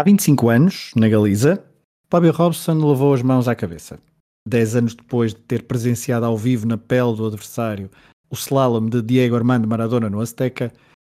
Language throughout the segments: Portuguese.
Há 25 anos, na Galiza, Bobby Robson levou as mãos à cabeça. Dez anos depois de ter presenciado ao vivo na pele do adversário o slalom de Diego Armando Maradona no Azteca,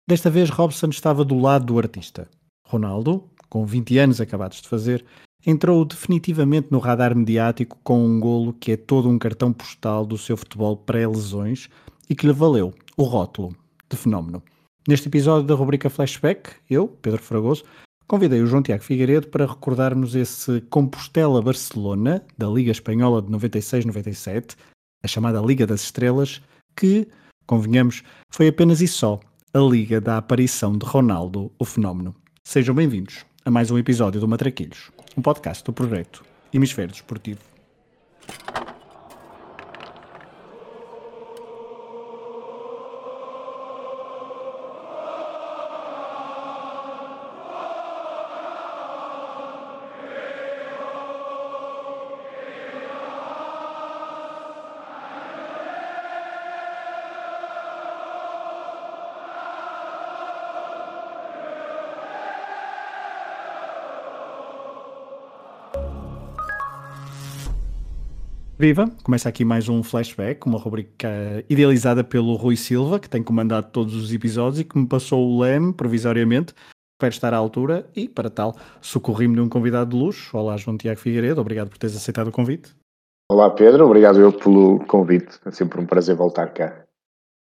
desta vez Robson estava do lado do artista. Ronaldo, com 20 anos acabados de fazer, entrou definitivamente no radar mediático com um golo que é todo um cartão postal do seu futebol pré-lesões e que lhe valeu o rótulo de fenómeno. Neste episódio da rubrica Flashback, eu, Pedro Fragoso, Convidei o João Tiago Figueiredo para recordarmos esse Compostela-Barcelona da Liga Espanhola de 96-97, a chamada Liga das Estrelas, que, convenhamos, foi apenas e só a liga da aparição de Ronaldo, o fenómeno. Sejam bem-vindos a mais um episódio do Matraquilhos, um podcast do projeto Hemisfério Desportivo. Viva! Começa aqui mais um flashback, uma rubrica idealizada pelo Rui Silva, que tem comandado todos os episódios e que me passou o leme provisoriamente. Espero estar à altura e, para tal, socorri-me de um convidado de luxo. Olá, João Tiago Figueiredo, obrigado por teres aceitado o convite. Olá, Pedro, obrigado eu pelo convite. É sempre um prazer voltar cá.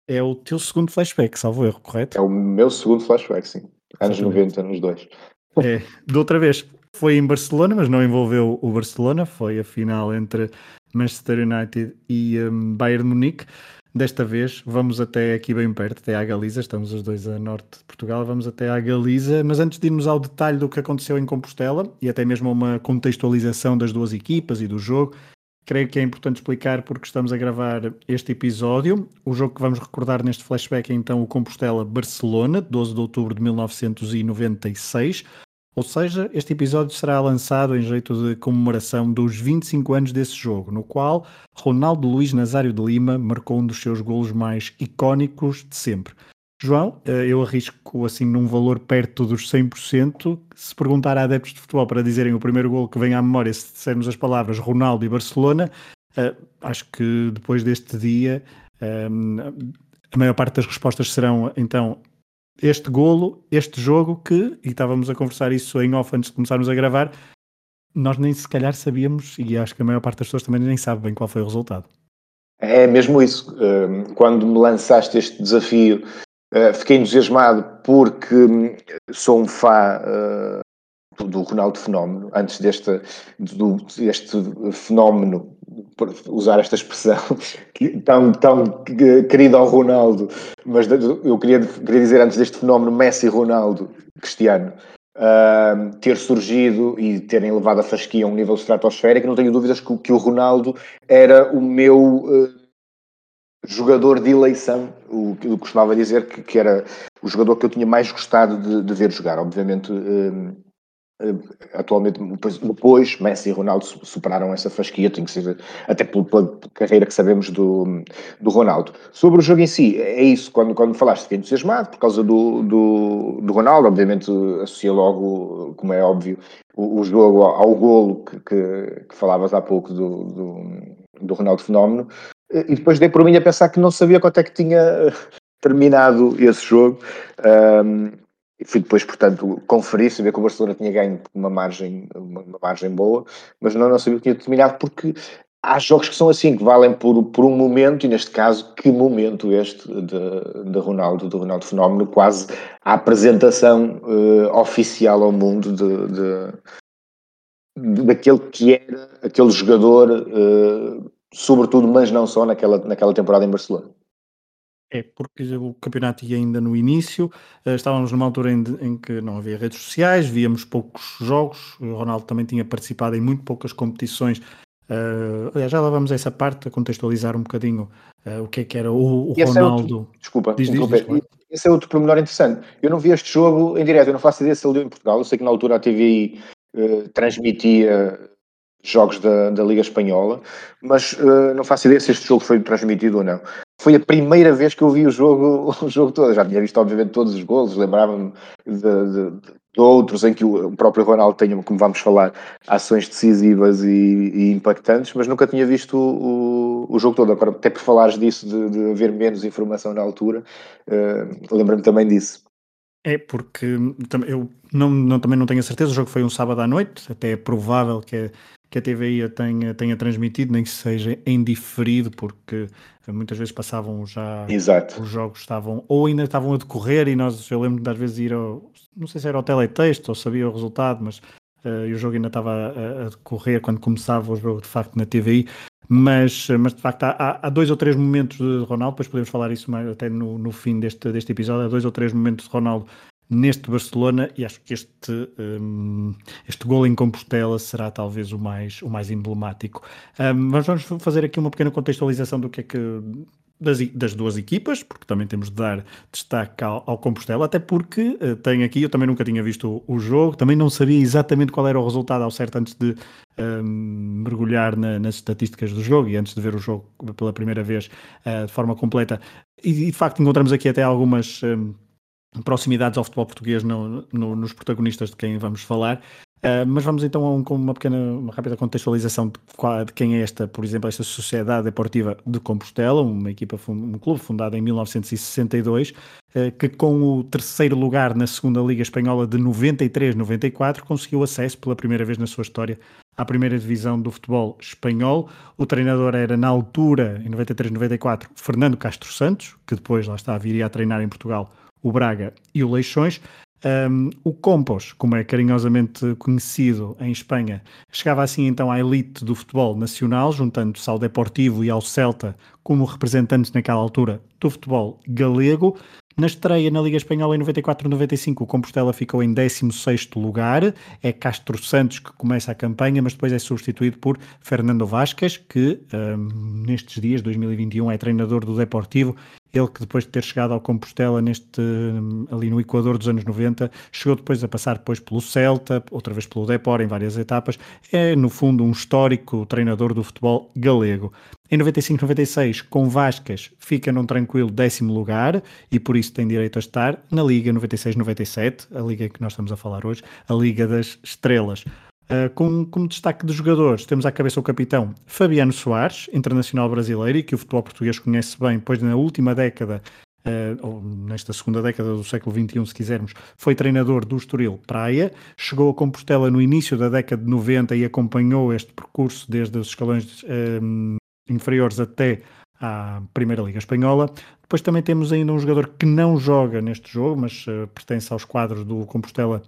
É o teu segundo flashback, salvo erro, correto? É o meu segundo flashback, sim. Anos Exatamente. 90, anos 2. É, de outra vez, foi em Barcelona, mas não envolveu o Barcelona, foi a final entre Manchester United e um, Bayern Munique. Desta vez vamos até aqui bem perto, até à Galiza, estamos os dois a norte de Portugal, vamos até à Galiza, mas antes de irmos ao detalhe do que aconteceu em Compostela e até mesmo uma contextualização das duas equipas e do jogo, creio que é importante explicar porque estamos a gravar este episódio. O jogo que vamos recordar neste flashback é então o Compostela-Barcelona, 12 de outubro de 1996. Ou seja, este episódio será lançado em jeito de comemoração dos 25 anos desse jogo, no qual Ronaldo Luiz Nazário de Lima marcou um dos seus golos mais icónicos de sempre. João, eh, eu arrisco assim num valor perto dos 100%. Se perguntar a adeptos de futebol para dizerem o primeiro gol que vem à memória, se dissermos as palavras Ronaldo e Barcelona, eh, acho que depois deste dia eh, a maior parte das respostas serão então este golo, este jogo que, e estávamos a conversar isso em off antes de começarmos a gravar, nós nem se calhar sabíamos, e acho que a maior parte das pessoas também nem sabe bem qual foi o resultado. É mesmo isso. Hum, quando me lançaste este desafio, uh, fiquei entusiasmado porque hum, sou um fã uh, do Ronaldo Fenómeno, antes deste, do, deste fenómeno por usar esta expressão tão, tão querida ao Ronaldo, mas eu queria, queria dizer antes deste fenómeno Messi-Ronaldo Cristiano uh, ter surgido e terem levado a fasquia a um nível estratosférico, não tenho dúvidas que, que o Ronaldo era o meu uh, jogador de eleição, o que eu costumava dizer que, que, era o jogador que eu tinha mais gostado de, de ver jogar. Obviamente. Atualmente depois Messi e Ronaldo superaram essa fasquia, tem que ser até pela, carreira que sabemos do, do Ronaldo. Sobre o jogo em si, é isso, quando, quando falaste fiquei entusiasmado por causa do, do, do Ronaldo, obviamente associa logo, como é óbvio, o, o jogo ao, golo que, que, que, falavas há pouco do, do, do Ronaldo Fenómeno, e depois dei por mim a pensar que não sabia quanto é que tinha terminado esse jogo. Um, e fui depois, portanto, conferir, saber que o Barcelona tinha ganho uma margem, uma, uma margem boa, mas não, não sabia que tinha terminado porque há jogos que são assim, que valem por, por um momento, e neste caso, que momento este de, de Ronaldo, do Ronaldo Fenómeno, quase a apresentação uh, oficial ao mundo de, de, daquele que era aquele jogador, uh, sobretudo, mas não só naquela, naquela temporada em Barcelona. É, porque o campeonato ia ainda no início, uh, estávamos numa altura em, em, que não havia redes sociais, víamos poucos jogos, o Ronaldo também tinha participado em muito poucas competições. Uh, aliás, já lá vamos a essa parte, a contextualizar um bocadinho uh, o que é que era o, o Ronaldo. É outro, desculpa, diz, diz, diz, esse é outro pormenor interessante. Eu não vi este jogo em direto, eu não faço ideia se ele deu em Portugal, eu sei que na altura a TVI transmitia jogos da, da Liga Espanhola, mas uh, não faço ideia se este jogo foi transmitido ou não. Foi a primeira vez que eu vi o jogo, o jogo todo. Já tinha visto, obviamente, todos os golos, lembrava-me de, de, de, outros em que o próprio Ronaldo tenha, como vamos falar, ações decisivas e, e impactantes, mas nunca tinha visto o, o, jogo todo. Agora, até por falares disso, de, de haver menos informação na altura, uh, lembra-me também disso. É, porque eu não, não, também não tenho a certeza, o jogo foi um sábado à noite, até é provável que, que a TVI a tenha, tenha transmitido, nem que seja em diferido, porque muitas vezes passavam já Exato. os jogos estavam ou ainda estavam a decorrer e nós eu lembro de às vezes ir ao não sei se era ao teletexto ou sabia o resultado, mas uh, o jogo ainda estava a, a, decorrer quando começava o jogo de facto na TVI. Mas, mas de facto há, há dois ou três momentos de Ronaldo, depois podemos falar isso mais até no, no fim deste, deste episódio, há dois ou três momentos de Ronaldo neste Barcelona e acho que este, um, este gol em Compostela será talvez o mais, o mais emblemático. Um, mas vamos fazer aqui uma pequena contextualização do que é que das, das, duas equipas, porque também temos de dar destaque ao, ao Compostela, até porque uh, tenho aqui, eu também nunca tinha visto o, o, jogo, também não sabia exatamente qual era o resultado ao certo antes de um, mergulhar na, nas estatísticas do jogo e antes de ver o jogo pela primeira vez uh, de forma completa. E de facto encontramos aqui até algumas. Um, proximidades ao futebol português no, no, nos protagonistas de quem vamos falar. Uh, mas vamos então a um, com uma pequena, uma rápida contextualização de, qual, de, quem é esta, por exemplo, esta Sociedade Deportiva de Compostela, uma equipa, um clube fundado em 1962, uh, ah, que com o terceiro lugar na segunda Liga Espanhola de 93-94 conseguiu acesso pela primeira vez na sua história à primeira divisão do futebol espanhol. O treinador era, na altura, em 93-94, Fernando Castro Santos, que depois lá está, viria a treinar em Portugal o Braga e o Leixões. Um, o Compos, como é carinhosamente conhecido em Espanha, chegava assim então à elite do futebol nacional, juntando-se ao Deportivo e ao Celta como representantes naquela altura do futebol galego. Na estreia na Liga Espanhola em 94-95, o Compostela ficou em 16º lugar. É Castro Santos que começa a campanha, mas depois é substituído por Fernando Vasquez, que um, nestes dias, 2021, é treinador do Deportivo ele que depois de ter chegado ao Compostela neste, ali no Equador dos anos 90, chegou depois a passar depois pelo Celta, outra vez pelo Depor em várias etapas, é no fundo um histórico treinador do futebol galego. Em 95-96, com Vascas, fica num tranquilo décimo lugar e por isso tem direito a estar na Liga 96-97, a liga que nós estamos a falar hoje, a Liga das Estrelas. Uh, com, como destaque dos jogadores, temos à cabeça o capitão Fabiano Soares, internacional brasileiro, e que o futebol português conhece bem, pois na última década, uh, ou nesta segunda década do século XXI, se quisermos, foi treinador do Estoril Praia, chegou a Compostela no início da década de 90 e acompanhou este percurso desde os escalões um, inferiores até à Primeira Liga Espanhola. Depois também temos ainda um jogador que não joga neste jogo, mas uh, pertence aos quadros do Compostela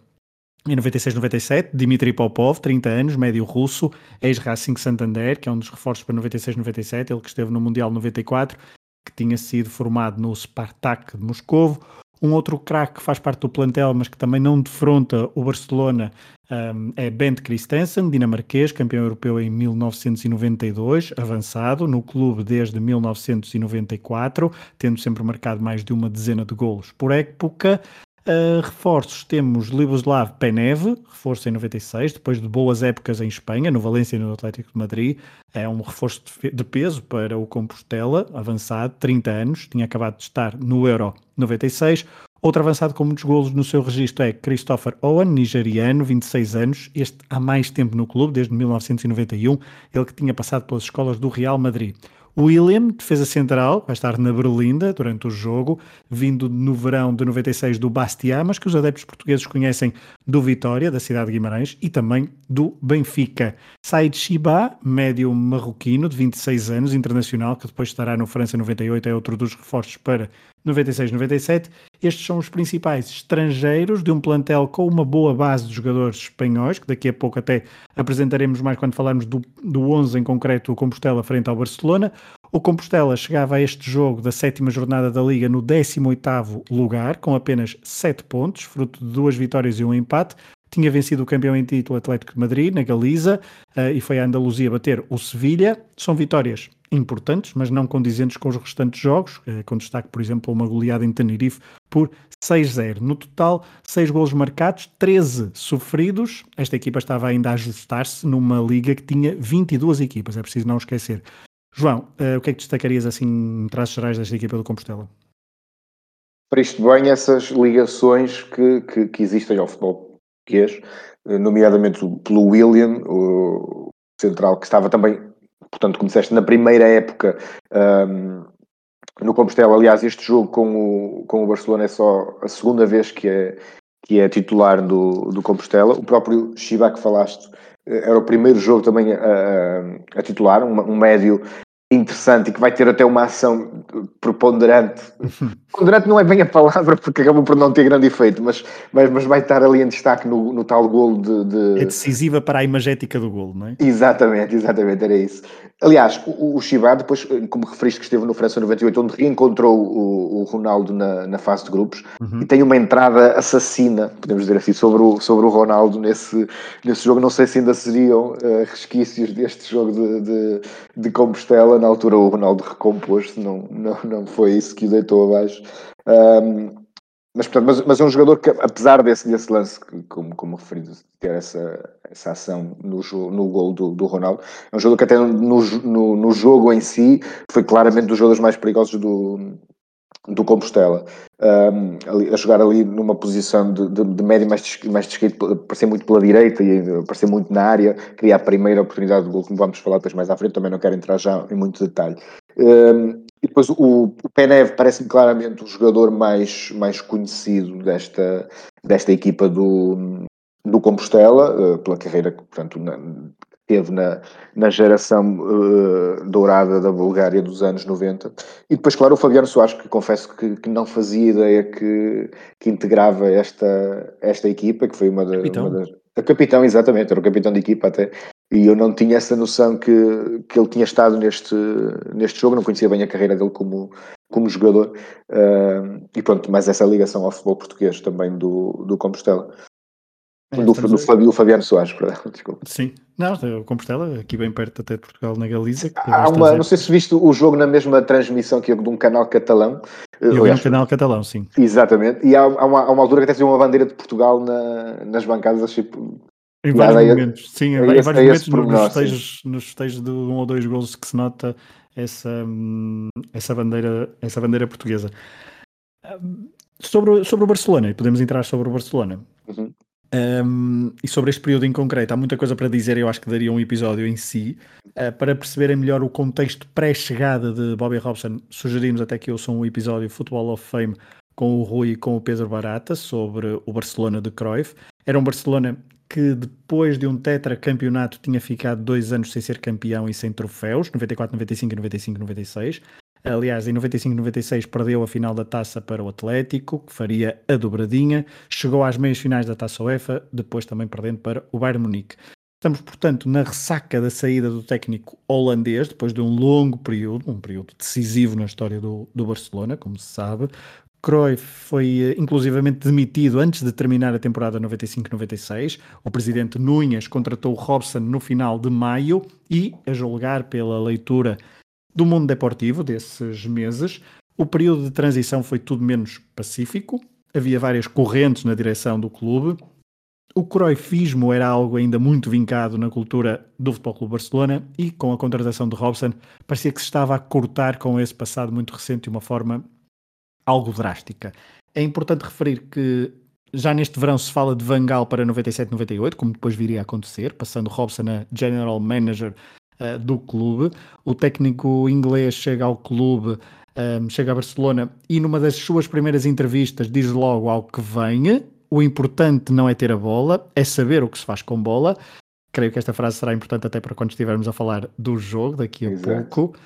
em 96-97, Dmitry Popov, 30 anos, médio russo, ex-Racing Santander, que é um dos reforços para 96-97, ele que esteve no Mundial 94, que tinha sido formado no Spartak de Moscovo. Um outro craque que faz parte do plantel, mas que também não defronta o Barcelona, um, é Bent Christensen, dinamarquês, campeão europeu em 1992, avançado no clube desde 1994, tendo sempre marcado mais de uma dezena de golos por época. Uh, reforços temos Liboslav Penev, reforço em 96, depois de boas épocas em Espanha, no Valência e no Atlético de Madrid. É um reforço de, peso para o Compostela, avançado, 30 anos, tinha acabado de estar no Euro 96. Outro avançado com muitos golos no seu registro é Christopher Owen, nigeriano, 26 anos, este há mais tempo no clube, desde 1991, ele que tinha passado pelas escolas do Real Madrid. William, defesa central, vai estar na Berlinda durante o jogo, vindo no verão de 96 do Bastia, mas que os adeptos portugueses conhecem do Vitória, da cidade de Guimarães, e também do Benfica. Said Shiba, médio marroquino, de 26 anos, internacional, que depois estará no França 98, é outro dos reforços para 96-97. Estes são os principais estrangeiros de um plantel com uma boa base de jogadores espanhóis, que daqui a pouco até apresentaremos mais quando falarmos do, do 11 em concreto, o Compostela frente ao Barcelona. O Compostela chegava a este jogo da sétima jornada da Liga no 18º lugar, com apenas 7 pontos, fruto de duas vitórias e um empate, tinha vencido o campeão em título Atlético de Madrid, na Galiza, uh, e foi a Andaluzia bater o Sevilha. São vitórias importantes, mas não condizentes com os restantes jogos, uh, com destaque, por exemplo, uma goleada em Tenerife por 6-0. No total, 6 golos marcados, 13 sofridos. Esta equipa estava ainda a ajustar-se numa liga que tinha 22 equipas, é preciso não esquecer. João, uh, o que é que destacarias assim em traços gerais desta equipa do Compostela? Para isto bem essas ligações que, que, que existem ao futebol português, nomeadamente pelo William, o central que estava também, portanto, como na primeira época um, no Compostela. Aliás, este jogo com o, com o Barcelona é só a segunda vez que é, que é titular do, do Compostela. O próprio Chiba que falaste eh, era o primeiro jogo também a, a, a titular, um, um médio interessante e que vai ter até uma ação preponderante. preponderante não é bem a palavra porque acaba por não ter grande efeito, mas, mas, mas vai estar ali em destaque no, no tal golo de, de, É decisiva para a imagética do golo, não é? Exatamente, exatamente, era isso. Aliás, o, o Chibar, depois, como referiste que esteve no França 98, onde reencontrou o, o Ronaldo na, na fase de grupos, uhum. e tem uma entrada assassina, podemos dizer assim, sobre o, sobre o Ronaldo nesse, nesse jogo. Não sei se ainda seriam uh, resquícios deste jogo de, de, de Compostela. Na altura o Ronaldo recompôs-se, não, não, não foi isso que o deitou abaixo. Um, mas, portanto, mas, mas, é um jogador que, apesar desse, desse lance, como, como referido, ter essa, essa ação no, no gol do, do Ronaldo, é um jogador que até no, no, no jogo em si foi claramente dos jogadores mais perigosos do, do Compostela. Um, ali, a jogar ali numa posição de, de, de médio mais, mais descrito, aparecer muito pela direita e aparecer muito na área, criar a primeira oportunidade do gol, como vamos falar depois mais à frente, também não quero entrar já em muito detalhe. Um, e depois o, o Penev parece-me claramente o jogador mais, mais conhecido desta, desta equipa do, do Compostela, uh, pela carreira portanto, teve na, na geração uh, dourada da Bulgária dos anos 90. E depois, claro, o Fabiano Soares, que confesso que, que não fazia ideia que, que integrava esta, esta equipa, que foi uma, da, capitão. uma das. A capitão, exatamente, era o capitão de equipa até. E eu não tinha essa noção que, que ele tinha estado neste, neste jogo, não conhecia bem a carreira dele como, como jogador. Uh, e pronto, mais essa ligação ao futebol português também do, do Compostela. É, do, do, Fabiano, Fabiano Soares, perdão, desculpa. Sim, não, o Compostela, aqui bem perto até de Portugal, na Galiza. Há uma, não sei se viste o jogo na mesma transmissão que eu de um canal catalão. Eu vi um canal catalão, sim. Exatamente, e há, há, uma, há uma altura que até tinha uma bandeira de Portugal na, nas bancadas, tipo, em vários momentos, sim, em vários momentos nos festejos, nos festejos de um ou dois gols que se nota essa, hum, essa, bandeira, essa bandeira portuguesa. Hum, sobre, sobre o Barcelona, e podemos entrar sobre o Barcelona. Uhum. Um, e sobre este período em concreto, há muita coisa para dizer. Eu acho que daria um episódio em si uh, para perceberem melhor o contexto pré-chegada de Bobby Robson. Sugerimos até que eu sou um episódio Football of Fame com o Rui e com o Pedro Barata sobre o Barcelona de Cruyff. Era um Barcelona que depois de um tetracampeonato tinha ficado dois anos sem ser campeão e sem troféus, 94, 95 e 95, 96. Aliás, em 95-96 perdeu a final da taça para o Atlético, que faria a dobradinha. Chegou às meias finais da taça UEFA, depois também perdendo para o Bayern Munique. Estamos, portanto, na ressaca da saída do técnico holandês, depois de um longo período, um período decisivo na história do, do Barcelona, como se sabe. Cruyff foi eh, inclusivamente demitido antes de terminar a temporada 95-96. O presidente Nunhas contratou Robson no final de maio e, a julgar pela leitura do mundo deportivo desses meses. O período de transição foi tudo menos pacífico, havia várias correntes na direção do clube. O croifismo era algo ainda muito vincado na cultura do Futebol Clube Barcelona e com a contratação de Robson parecia que se estava a cortar com esse passado muito recente de uma forma algo drástica. É importante referir que já neste verão se fala de Vangal para 97-98, como depois viria a acontecer, passando Robson a General Manager uh, do clube. O técnico inglês chega ao clube, um, ehm, chega a Barcelona e numa das suas primeiras entrevistas diz logo ao que venha. O importante não é ter a bola, é saber o que se faz com bola. Creio que esta frase será importante até para quando estivermos a falar do jogo daqui a Exato. pouco.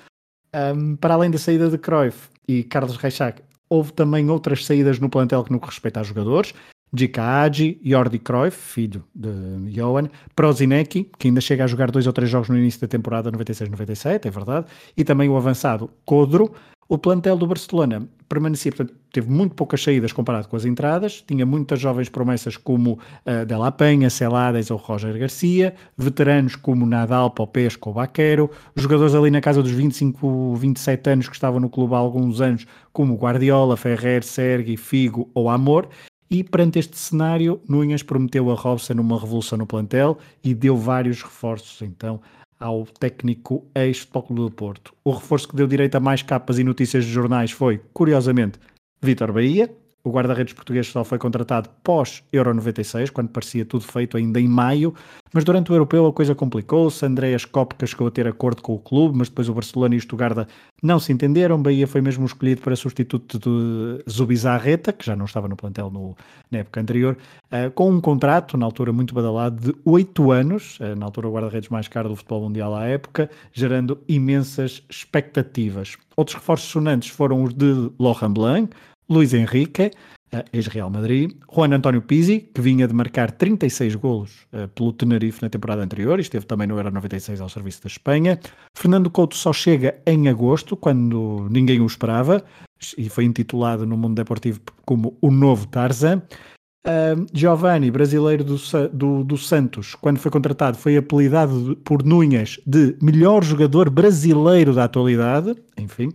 Um, ehm, para além da saída de Cruyff e Carlos Rechac, houve também outras saídas no plantel que no que respeita a jogadores. Djika Hadji, Jordi Cruyff, filho de Johan, Prozinecki, que ainda chega a jogar dois ou três jogos no início da temporada 96-97, é verdade, e também o avançado Codro, O plantel do Barcelona permanecia, portanto, teve muito poucas saídas comparado com as entradas, tinha muitas jovens promessas como uh, Della Penha, Celades ou Roger Garcia, veteranos como Nadal, Popesco ou Baquero, jogadores ali na casa dos 25, 27 anos que estavam no clube há alguns anos, como Guardiola, Ferrer, Sergi, Figo ou Amor, e perante este cenário, Núñez prometeu a Robson uma revolução no plantel e deu vários reforços, então, ao técnico ex-Futebol do Porto. O reforço que deu direito a mais capas e notícias de jornais foi, curiosamente, Vítor Bahia, o guarda-redes português só foi contratado pós-Euro 96, quando parecia tudo feito ainda em maio, mas durante o Europeu a coisa complicou-se. Andreas Kopka chegou a ter acordo com o clube, mas depois o Barcelona e o Stuttgart não se entenderam. Bahia foi mesmo escolhido para substituto de Zubizarreta, que já não estava no plantel no, na época anterior, uh, com um contrato, na altura muito badalado, de oito anos, uh, na altura o guarda-redes mais caro do futebol mundial à época, gerando imensas expectativas. Outros reforços sonantes foram os de Lohan Blanc, Luís Henrique, ex-Real Madrid, Juan António Pizzi, que vinha de marcar 36 golos uh, pelo Tenerife na temporada anterior, e esteve também no Euro 96 ao serviço da Espanha. Fernando Couto só chega em agosto, quando ninguém o esperava, e foi intitulado no mundo deportivo como o novo Tarzan. Uh, Giovanni, brasileiro do, do, do, Santos, quando foi contratado, foi apelidado por Núñez de melhor jogador brasileiro da atualidade. Enfim,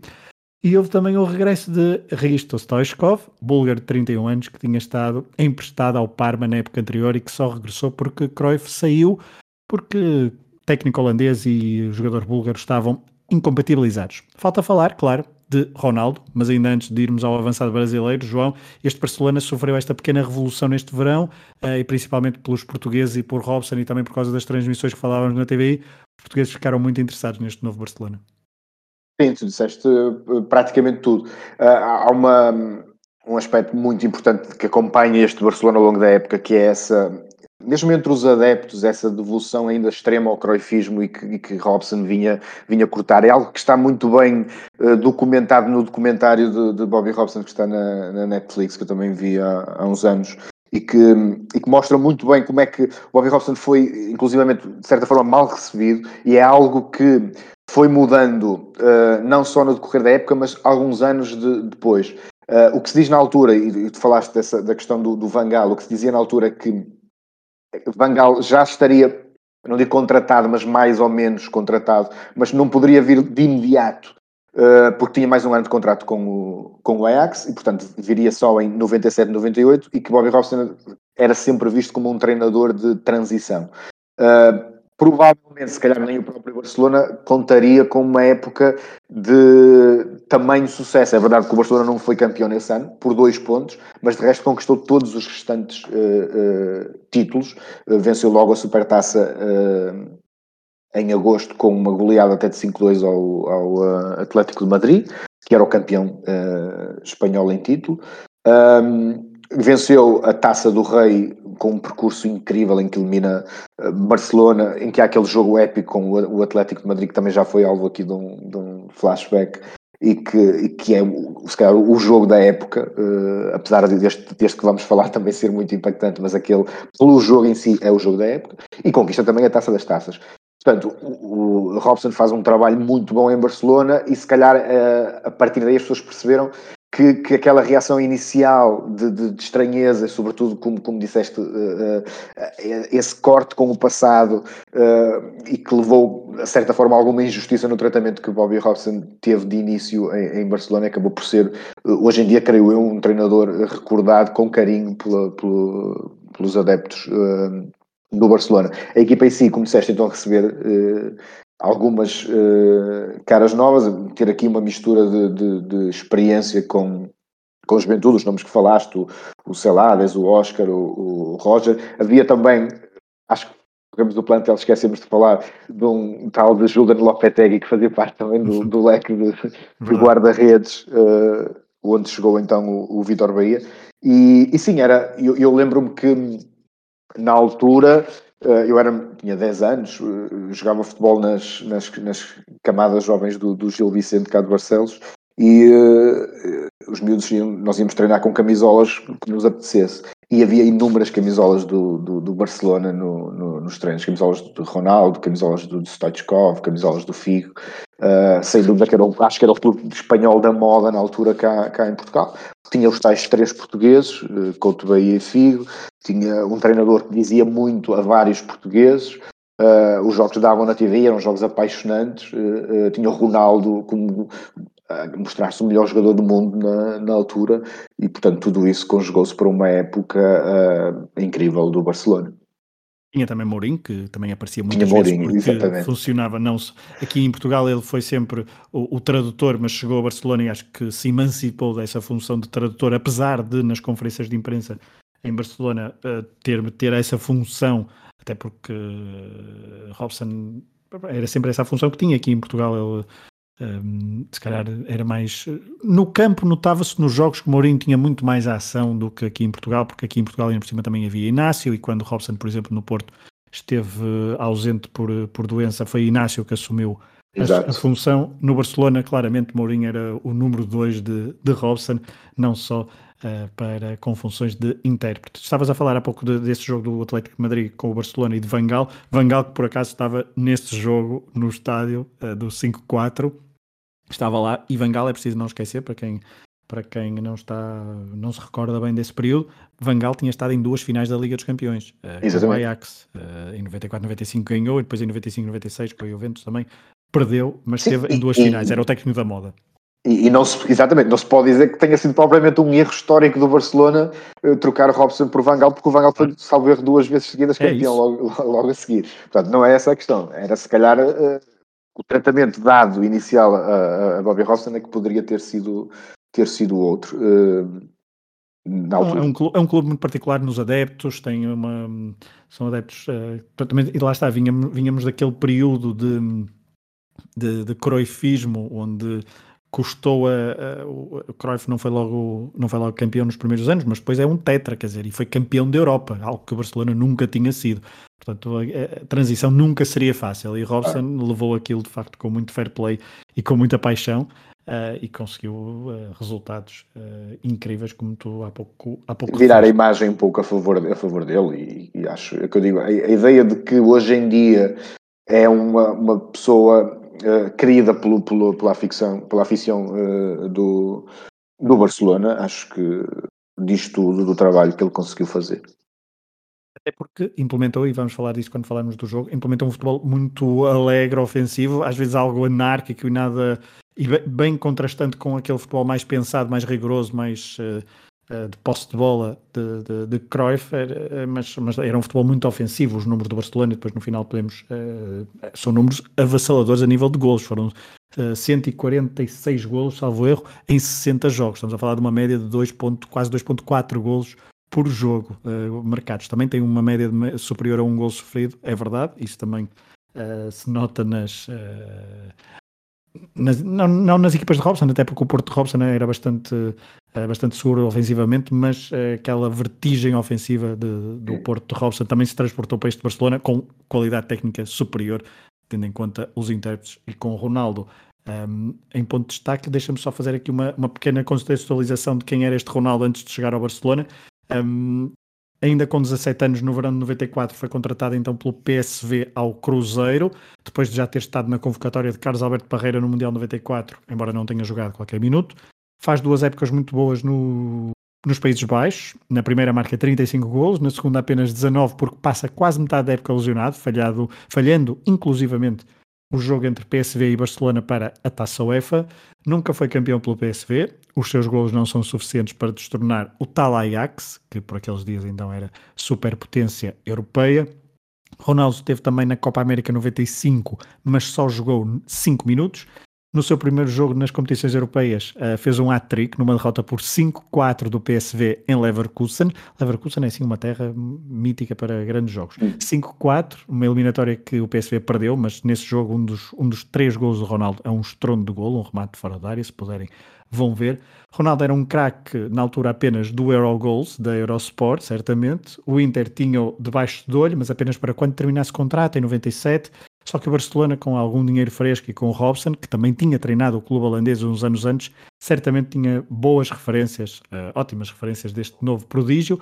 e houve também o regresso de Risto Stoichkov, búlgaro de 31 anos, que tinha estado emprestado ao Parma na época anterior e que só regressou porque Cruyff saiu, porque técnico holandês e jogador búlgaro estavam incompatibilizados. Falta falar, claro, de Ronaldo, mas ainda antes de irmos ao avançado brasileiro, João, este Barcelona sofreu esta pequena revolução neste verão, eh, e principalmente pelos portugueses e por Robson e também por causa das transmissões que falávamos na TVI, os portugueses ficaram muito interessados neste novo Barcelona. Sim, tu disseste eh, praticamente tudo. Ah, há uma, um aspecto muito importante que acompanha este Barcelona ao longo da época, que é essa, mesmo entre os adeptos, essa devolução ainda extrema ao croifismo e que, e que Robson vinha, vinha cortar. É algo que está muito bem uh, documentado no documentário de, de, Bobby Robson, que está na, na, Netflix, que eu também vi há, há uns anos. E que, e que, mostra muito bem como é que Bobby Robson foi, inclusivamente, de certa forma, mal recebido, e é algo que foi mudando, uh, não só no decorrer da época, mas alguns anos de, depois. Uh, o que se diz na altura, e tu falaste dessa, da questão do, do Vangal, o que se dizia na altura que Vangal já estaria, não digo contratado, mas mais ou menos contratado, mas não poderia vir de imediato, uh, porque tinha mais um ano de contrato com o, com o Ajax, e portanto viria só em 97, 98, e que Bobby Robson era sempre visto como um treinador de transição. Uh, provavelmente, se calhar nem o próprio Barcelona contaria com uma época de tamanho sucesso. É verdade que o Barcelona não foi campeão nesse ano, por dois pontos, mas de resto conquistou todos os restantes uh, uh, títulos. Uh, venceu logo a Supertaça em agosto com uma goleada até de 5-2 ao, ao Atlético de Madrid, que era o campeão espanhol em título. Um, venceu a Taça do Rei com um percurso incrível em que elimina eh, Barcelona, em que há aquele jogo épico com o Atlético de Madrid, que também já foi alvo aqui de um, de um flashback, e que, e que é se calhar, o jogo da época, uh, apesar deste, deste que vamos falar também ser muito impactante, mas aquele, pelo jogo em si, é o jogo da época, e conquista também a taça das taças. Portanto, o, o Robson faz um trabalho muito bom em Barcelona e se calhar uh, a partir daí as pessoas perceberam que, que aquela reação inicial de, de, de estranheza, sobretudo como, como disseste, uh, uh, esse corte com o passado uh, e que levou, de certa forma, alguma injustiça no tratamento que o Bobby Robson teve de início em, em Barcelona, acabou por ser, hoje em dia, creio eu, um treinador recordado com carinho pela, pela, pelos adeptos do Barcelona. A equipa em si, como disseste, então a receber algumas uh, caras novas, ter aqui uma mistura de, de, de, experiência com, com a juventude, os nomes que falaste, o, o Celades, o Oscar, o, o Roger. Havia também, acho que digamos do plantel, esquecemos de falar de um tal de Julian Lopetegui, que fazia parte também do, do leque de, de guarda-redes, uh, onde chegou então o, o Vitor Bahia. E, e, sim, era, eu, eu lembro-me que na altura eu era, tinha 10 anos, eh, jogava futebol nas, nas, nas camadas jovens do, do, Gil Vicente cá de Barcelos e uh, os miúdos iam, nós íamos treinar com camisolas que nos apetecesse e havia inúmeras camisolas do, do, do Barcelona no, no, nos treinos, camisolas do Ronaldo, camisolas do Stoichkov, camisolas do Figo, uh, sem dúvida que era, acho que era o clube espanhol da moda na altura cá, cá em Portugal, tinha os tais três portugueses, uh, Couto Bahia e Figo, tinha um treinador que dizia muito a vários portugueses, uh, os jogos davam na TV, eram jogos apaixonantes, uh, tinha o Ronaldo como mostrar-se o melhor jogador do mundo na, na, altura e portanto tudo isso conjugou-se para uma época incrível do Barcelona. Tinha também Mourinho, que também aparecia muito vezes Mourinho, porque exatamente. funcionava não aqui em Portugal ele foi sempre o, o, tradutor, mas chegou a Barcelona e acho que se emancipou dessa função de tradutor, apesar de nas conferências de imprensa em Barcelona uh, ter, ter essa função, até porque uh, Robson era sempre essa função que tinha aqui em Portugal, ele um, se calhar era mais. No campo notava-se nos jogos que Mourinho tinha muito mais ação do que aqui em Portugal, porque aqui em Portugal ainda por cima também havia Inácio, e quando Robson, por exemplo, no Porto esteve ausente por, por doença, foi Inácio que assumiu a, a, função. No Barcelona, claramente, Mourinho era o número 2 de, de Robson, não só uh, para, com funções de intérprete. Estavas a falar há pouco de, desse jogo do Atlético de Madrid com o Barcelona e de Vangal. Vangal, que por acaso estava nesse jogo no estádio uh, do 5-4 estava lá. E Vangal é preciso não esquecer para quem para quem não está não se recorda bem desse período Vangal tinha estado em duas finais da Liga dos Campeões. Uh, o Ajax uh, em 94 95 ganhou e depois em 95 96 com o Juventus também perdeu mas Sim, esteve em duas e, finais. Era o técnico da moda. E, e, não se, exatamente, não se pode dizer que tenha sido propriamente um erro histórico do Barcelona uh, trocar Robson por Vangal, porque o Vangal foi, salvo erro, duas vezes seguidas é campeão é logo, logo, a seguir. Portanto, não é essa a questão. Era se calhar uh, o tratamento dado inicial a, a Bobby Robson é que poderia ter sido, ter sido outro. Uh, é, um clube, é um clube muito particular nos adeptos, tem uma, são adeptos, uh, e lá está, vinhamos, vinhamos daquele período de, de, de croifismo, onde custou a, a, o Cruyff não foi logo não foi logo campeão nos primeiros anos, mas depois é um tetra, quer dizer, e foi campeão da Europa, algo que o Barcelona nunca tinha sido. Portanto, a, a transição nunca seria fácil e Robson ah. levou aquilo de facto com muito fair play e com muita paixão uh, e conseguiu uh, resultados uh, incríveis, como tu há pouco. Há pouco Virar a imagem um pouco a favor, a favor dele e, e acho é que eu digo, a, a, ideia de que hoje em dia é uma, uma pessoa uh, querida pelo, pelo, pela ficção, pela afição uh, do, do Barcelona, acho que diz tudo do trabalho que ele conseguiu fazer. Até porque implementou, e vamos falar disso quando falarmos do jogo, implementou um futebol muito alegre, ofensivo, às vezes algo anárquico e nada e bem contrastante com aquele futebol mais pensado, mais rigoroso, mais uh, eh, de posse de bola de, de, de Cruyff, era, mas, mas, era um futebol muito ofensivo. Os números do Barcelona, depois no final podemos. Uh, são números avassaladores a nível de golos. Foram uh, 146 golos, salvo erro, em 60 jogos. Estamos a falar de uma média de 2. quase 2,4 golos por jogo uh, marcados. Também tem uma média de, superior a um gol sofrido, é verdade. Isso também se nota nas nas, não, não, nas equipas de Robson, até porque o Porto de Robson era bastante, bastante seguro ofensivamente, mas uh, aquela vertigem ofensiva de, do Porto de Robson também se transportou para este Barcelona com qualidade técnica superior, tendo em conta os intérpretes e com o Ronaldo. Um, em ponto de destaque, deixa-me só fazer aqui uma, uma pequena contextualização de quem era este Ronaldo antes de chegar ao Barcelona. Um, ainda com 17 anos, no verão de 94, foi contratado então pelo PSV ao Cruzeiro, depois de já ter estado na convocatória de Carlos Alberto Parreira no Mundial 94, embora não tenha jogado qualquer minuto. Faz duas épocas muito boas no, nos Países Baixos. Na primeira marca 35 golos, na segunda apenas 19, porque passa quase metade da época lesionado, falhado, falhando inclusivamente o jogo entre PSV e Barcelona para a Taça UEFA. Nunca foi campeão pelo PSV. Os seus golos não são suficientes para destornar o tal Ajax, que por aqueles dias então era superpotência europeia. Ronaldo esteve também na Copa América 95, mas só jogou 5 minutos. No seu primeiro jogo nas competições europeias, uh, fez um hat-trick numa derrota por 5-4 do PSV em Leverkusen. Leverkusen é assim uma terra mítica para grandes jogos. 5-4, uma eliminatória que o PSV perdeu, mas nesse jogo um dos, um dos três gols do Ronaldo é um estrondo de golo, um remate fora da área, se puderem vão ver. Ronaldo era um craque na altura apenas do Eurogoals, da Eurosport, certamente. O Inter tinha-o debaixo do olho, mas apenas para quando terminasse o contrato, em 97. Só que o Barcelona, com algum dinheiro fresco e com o Robson, que também tinha treinado o clube holandês uns anos antes, certamente tinha boas referências, uh, ótimas referências deste novo prodígio.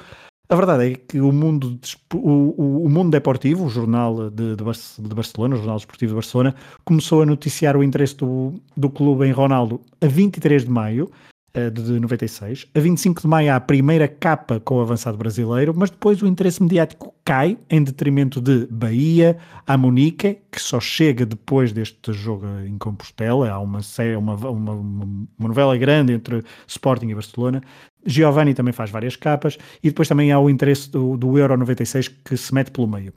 A verdade é que o mundo, o, o mundo deportivo, o jornal de, de, Barcelona, o Jornal Desportivo de Barcelona, começou a noticiar o interesse do, do clube em Ronaldo a 23 de maio eh, de 96. A 25 de maio há a primeira capa com o avançado brasileiro, mas depois o interesse mediático cai em detrimento de Bahia, a Munique, que só chega depois deste jogo em Compostela. Há uma, série, uma, uma, uma novela grande entre Sporting e Barcelona. Giovanni também faz várias capas e depois também há o interesse do, do Euro 96 que se mete pelo meio.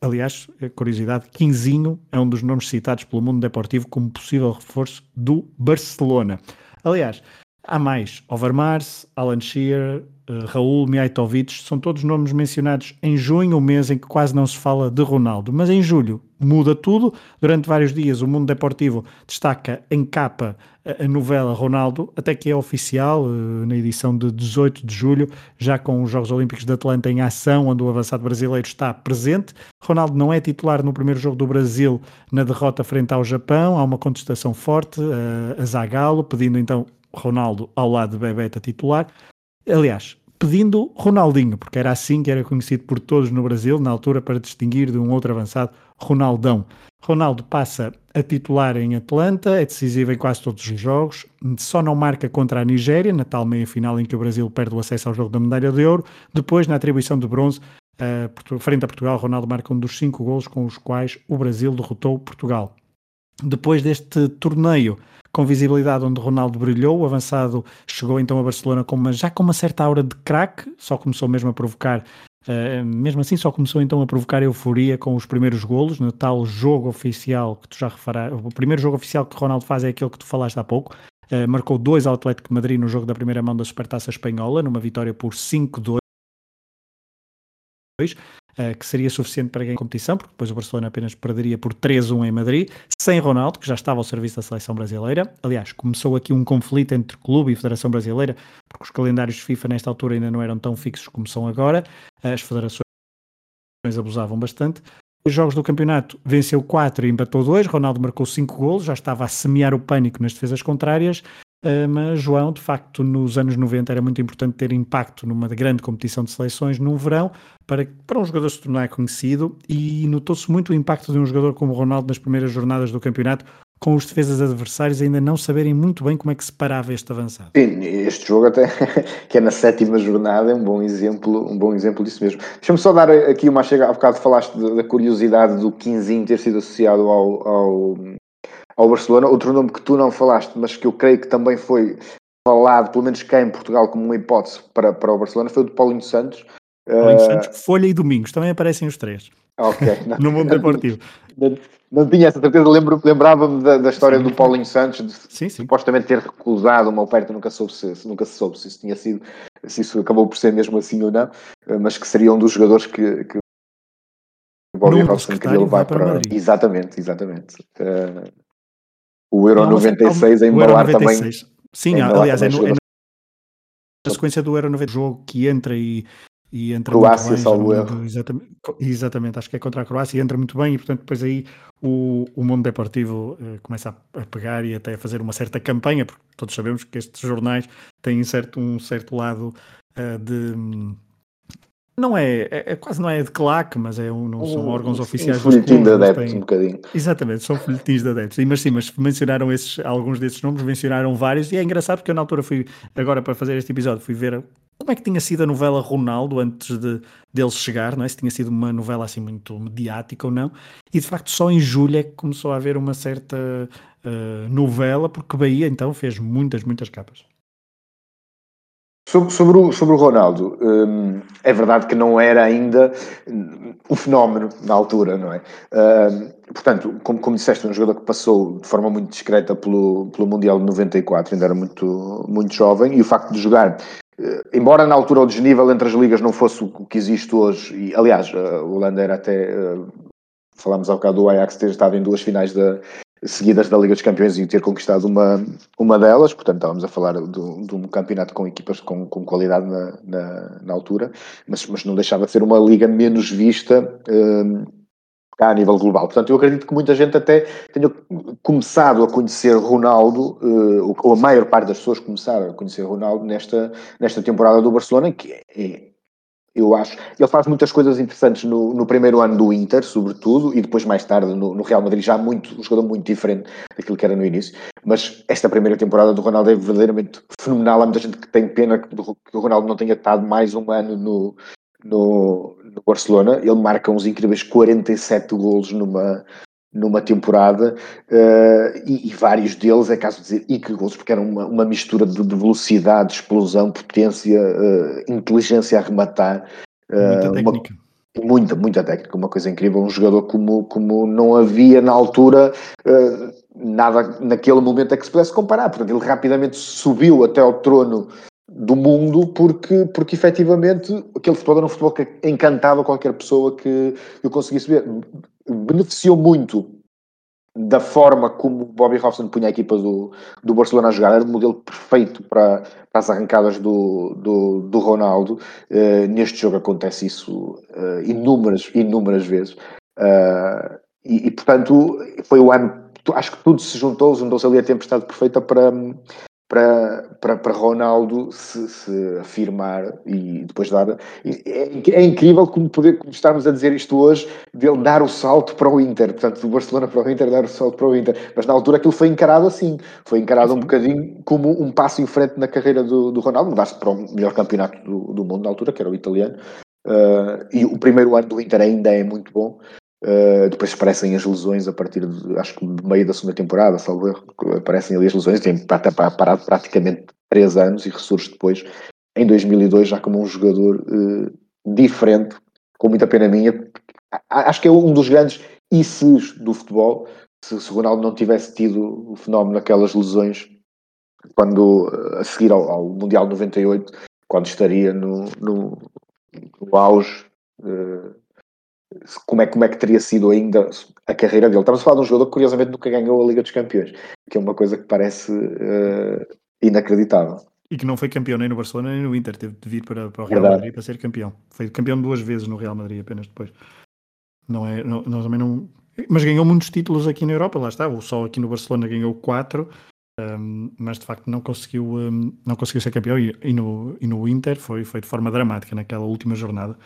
Aliás, curiosidade, Quinzinho é um dos nomes citados pelo mundo deportivo como possível reforço do Barcelona. Aliás, Há mais. Overmars, Alan Shearer, uh, Raul Mijatovic, são todos nomes mencionados em junho, o mês em que quase não se fala de Ronaldo. Mas em julho muda tudo. Durante vários dias o Mundo Deportivo destaca em capa a, a novela Ronaldo, até que é oficial, uh, na edição de 18 de julho, já com os Jogos Olímpicos de Atlanta em ação, onde o avançado brasileiro está presente. Ronaldo não é titular no primeiro jogo do Brasil na derrota frente ao Japão. Há uma contestação forte uh, a Zagallo, pedindo então Ronaldo ao lado de Bebeto titular. Aliás, pedindo Ronaldinho, porque era assim que era conhecido por todos no Brasil, na altura, para distinguir de um outro avançado, Ronaldão. Ronaldo passa a titular em Atlanta, é decisivo em quase todos os jogos, só não marca contra a Nigéria, na tal meia-final em que o Brasil perde o acesso ao jogo da medalha de ouro. Depois, na atribuição de bronze, uh, frente a Portugal, Ronaldo marca um dos cinco golos com os quais o Brasil derrotou Portugal. Depois deste torneio, com visibilidade onde Ronaldo brilhou. O avançado chegou então a Barcelona com uma, já com uma certa aura de craque, só começou mesmo a provocar, uh, mesmo assim, só começou então a provocar euforia com os primeiros golos, no tal jogo oficial que tu já referaste. O primeiro jogo oficial que Ronaldo faz é aquele que tu falaste há pouco. Uh, marcou dois ao Atlético Madrid no jogo da primeira mão da Supertaça Espanhola, numa vitória por 5-2 uh, que seria suficiente para ganhar a competição, porque depois o Barcelona apenas perderia por 3-1 em Madrid, sem Ronaldo, que já estava ao serviço da seleção brasileira. Aliás, começou aqui um conflito entre clube e Federação Brasileira, porque os calendários de FIFA nesta altura ainda não eram tão fixos como são agora. As federações abusavam bastante. Os jogos do campeonato venceu 4 e empatou 2. Ronaldo marcou 5 golos, já estava a semear o pânico nas defesas contrárias. Uh, mas João, de facto, nos anos 90 era muito importante ter impacto numa grande competição de seleções no verão para, para um jogador se tornar conhecido e notou-se muito o impacto de um jogador como Ronaldo nas primeiras jornadas do campeonato, com os defesas adversários ainda não saberem muito bem como é que se parava este avançado. Sim, este jogo até, que é na sétima jornada, é um bom exemplo, um bom exemplo disso mesmo. Deixa-me só dar aqui uma chega, há bocado falaste da curiosidade do Quinzinho ter sido associado ao, ao, ao Barcelona. Outro nome que tu não falaste, mas que eu creio que também foi falado, pelo menos cá em Portugal, como uma hipótese para, para o Barcelona, foi o de Paulinho Santos. Paulinho uh... Santos, Folha e Domingos, também aparecem os três. Ok. no mundo deportivo. Não, não, tinha essa certeza, lembrava-me da, da, história sim. do Paulinho Santos, de sim, sim. supostamente ter recusado uma oferta, nunca, soube se, nunca se soube se isso tinha sido, se isso acabou por ser mesmo assim ou não, mas que seria um dos jogadores que, que o Bobby Robson queria levar para. para exatamente, exatamente. Uh, o Euro não, 96 é, a embalar também. Sim, aliás, é, no, é na sequência do Euro 96, jogo que entra e, e entra Croácia, muito bem, salvo erro. Exatamente, exatamente, acho que é contra a Croácia e entra muito bem e portanto depois aí o, o mundo deportivo uh, começa a, a, pegar e até a fazer uma certa campanha, porque todos sabemos que estes jornais têm certo, um certo lado uh, de não é, é, é, quase não é de claque, mas é um, não são órgãos um, oficiais. Um folhetim de adeptos, um bocadinho. Exatamente, são folhetins de adeptos. Mas sim, mas mencionaram esses, alguns desses nomes, mencionaram vários, e é engraçado porque eu na altura fui, agora para fazer este episódio, fui ver como é que tinha sido a novela Ronaldo antes de dele chegar, não é? Se tinha sido uma novela assim muito mediática ou não. E de facto só em julho é que começou a haver uma certa uh, novela, porque Bahia então fez muitas, muitas capas. Sobre, sobre, o, sobre o Ronaldo, hum, é verdade que não era ainda o fenómeno na altura, não é? Hum, portanto, como, como disseste, um jogador que passou de forma muito discreta pelo, pelo Mundial de 94, ainda era muito, muito jovem, e o facto de jogar, uh, embora na altura o desnível entre as ligas não fosse o que existe hoje, e aliás, o Holanda era até, uh, falámos há bocado do Ajax ter estado em duas finais da, seguidas da Liga dos Campeões e ter conquistado uma, uma delas, portanto estávamos a falar de, de um campeonato com equipas com, com qualidade na, na, na, altura, mas, mas não deixava de ser uma liga menos vista um, cá a nível global. Portanto, eu acredito que muita gente até tenha começado a conhecer Ronaldo, uh, ou a maior parte das pessoas começaram a conhecer Ronaldo nesta, nesta temporada do Barcelona, que é, eu acho. Ele faz muitas coisas interessantes no, no primeiro ano do Inter, sobretudo, e depois mais tarde no, no, Real Madrid, já muito, um jogador muito diferente daquilo que era no início. Mas esta primeira temporada do Ronaldo é verdadeiramente fenomenal. Há muita gente que tem pena que, o Ronaldo não tenha estado mais um ano no, no, no Barcelona. Ele marca uns incríveis 47 golos numa, numa temporada uh, e, e, vários deles, é caso de dizer, e que gols, porque era uma, uma mistura de, de velocidade, explosão, potência, uh, inteligência a rematar. Uh, muita técnica. Uma, muita, muita técnica, uma coisa incrível. Um jogador como, como não havia na altura nada naquele momento a que se pudesse comparar. Portanto, ele rapidamente subiu até ao trono do mundo porque, porque efetivamente aquele futebol era um futebol que encantava qualquer pessoa que o conseguisse ver. Beneficiou muito da forma como Bobby Robson punha a equipa do, do Barcelona a jogar, era o modelo perfeito para, para as arrancadas do, do, do Ronaldo. Uh, neste jogo acontece isso uh, inúmeras, inúmeras vezes. Uh, e, e, portanto, foi o ano, acho que tudo se juntou, juntou-se ali a tempestade perfeita para, para, para, para Ronaldo se, se, afirmar e depois dar. É, é, incrível como, poder, como estarmos a dizer isto hoje, dele dar o salto para o Inter, portanto, do Barcelona para o Inter, dar o salto para o Inter. Mas na altura aquilo foi encarado assim, foi encarado um bocadinho como um passo em frente na carreira do, do Ronaldo, mudasse para o melhor campeonato do, do mundo na altura, que era o italiano. Uh, e o primeiro ano do Inter ainda é muito bom, Uh, depois aparecem as lesões a partir de, acho que de meio da segunda temporada, salvo erro, aparecem ali as lesões, tem parado praticamente três anos e ressurge depois em 2002 já como um jogador uh, diferente, com muita pena minha. Acho que é um dos grandes ICs do futebol. Se, o Ronaldo não tivesse tido o fenómeno daquelas lesões quando a seguir ao, ao Mundial 98, quando estaria no, no, no auge. Uh, como é, como é que teria sido ainda a carreira dele. Estamos a falar de um jogador que curiosamente nunca ganhou a Liga dos Campeões, que é uma coisa que parece uh, inacreditável. E que não foi campeão nem no Barcelona nem no Inter, teve de vir para, para o Real Verdade. Madrid para ser campeão. Foi campeão duas vezes no Real Madrid apenas depois. Não é, não, nós também não. Mas ganhou muitos títulos aqui na Europa, lá está. Só aqui no Barcelona ganhou quatro, um, mas de facto não conseguiu, um, não conseguiu ser campeão. E, e, no, e no Inter foi, foi de forma dramática naquela última jornada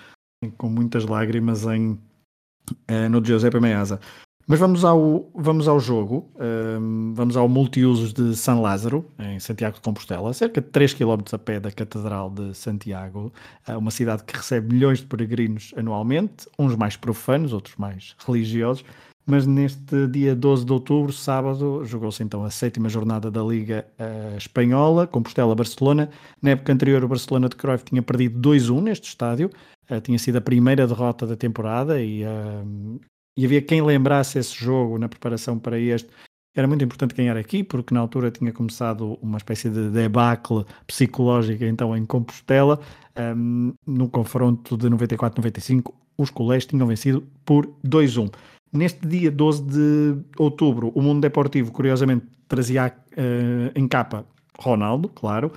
com muitas lágrimas em, uh, no Giuseppe Meazza. Mas vamos ao, vamos ao jogo, ehm, vamos ao multiusos de San Lázaro, em Santiago de Compostela, cerca de 3 km a pé da Catedral de Santiago, uh, uma cidade que recebe milhões de peregrinos anualmente, uns mais profanos, outros mais religiosos, mas neste dia 12 de outubro, sábado, jogou-se então a sétima jornada da Liga uh, Espanhola, Compostela-Barcelona. Na época anterior, o Barcelona de Cruyff tinha perdido 2-1 neste estádio, uh, tinha sido a primeira derrota da temporada e, uh, e havia quem lembrasse esse jogo na preparação para este. Era muito importante ganhar aqui, porque na altura tinha começado uma espécie de debacle psicológica então em Compostela. Um, no confronto de 94-95, os colés tinham vencido por 2-1. Neste dia 12 de outubro, o Mundo Deportivo, curiosamente, trazia uh, em capa Ronaldo, claro,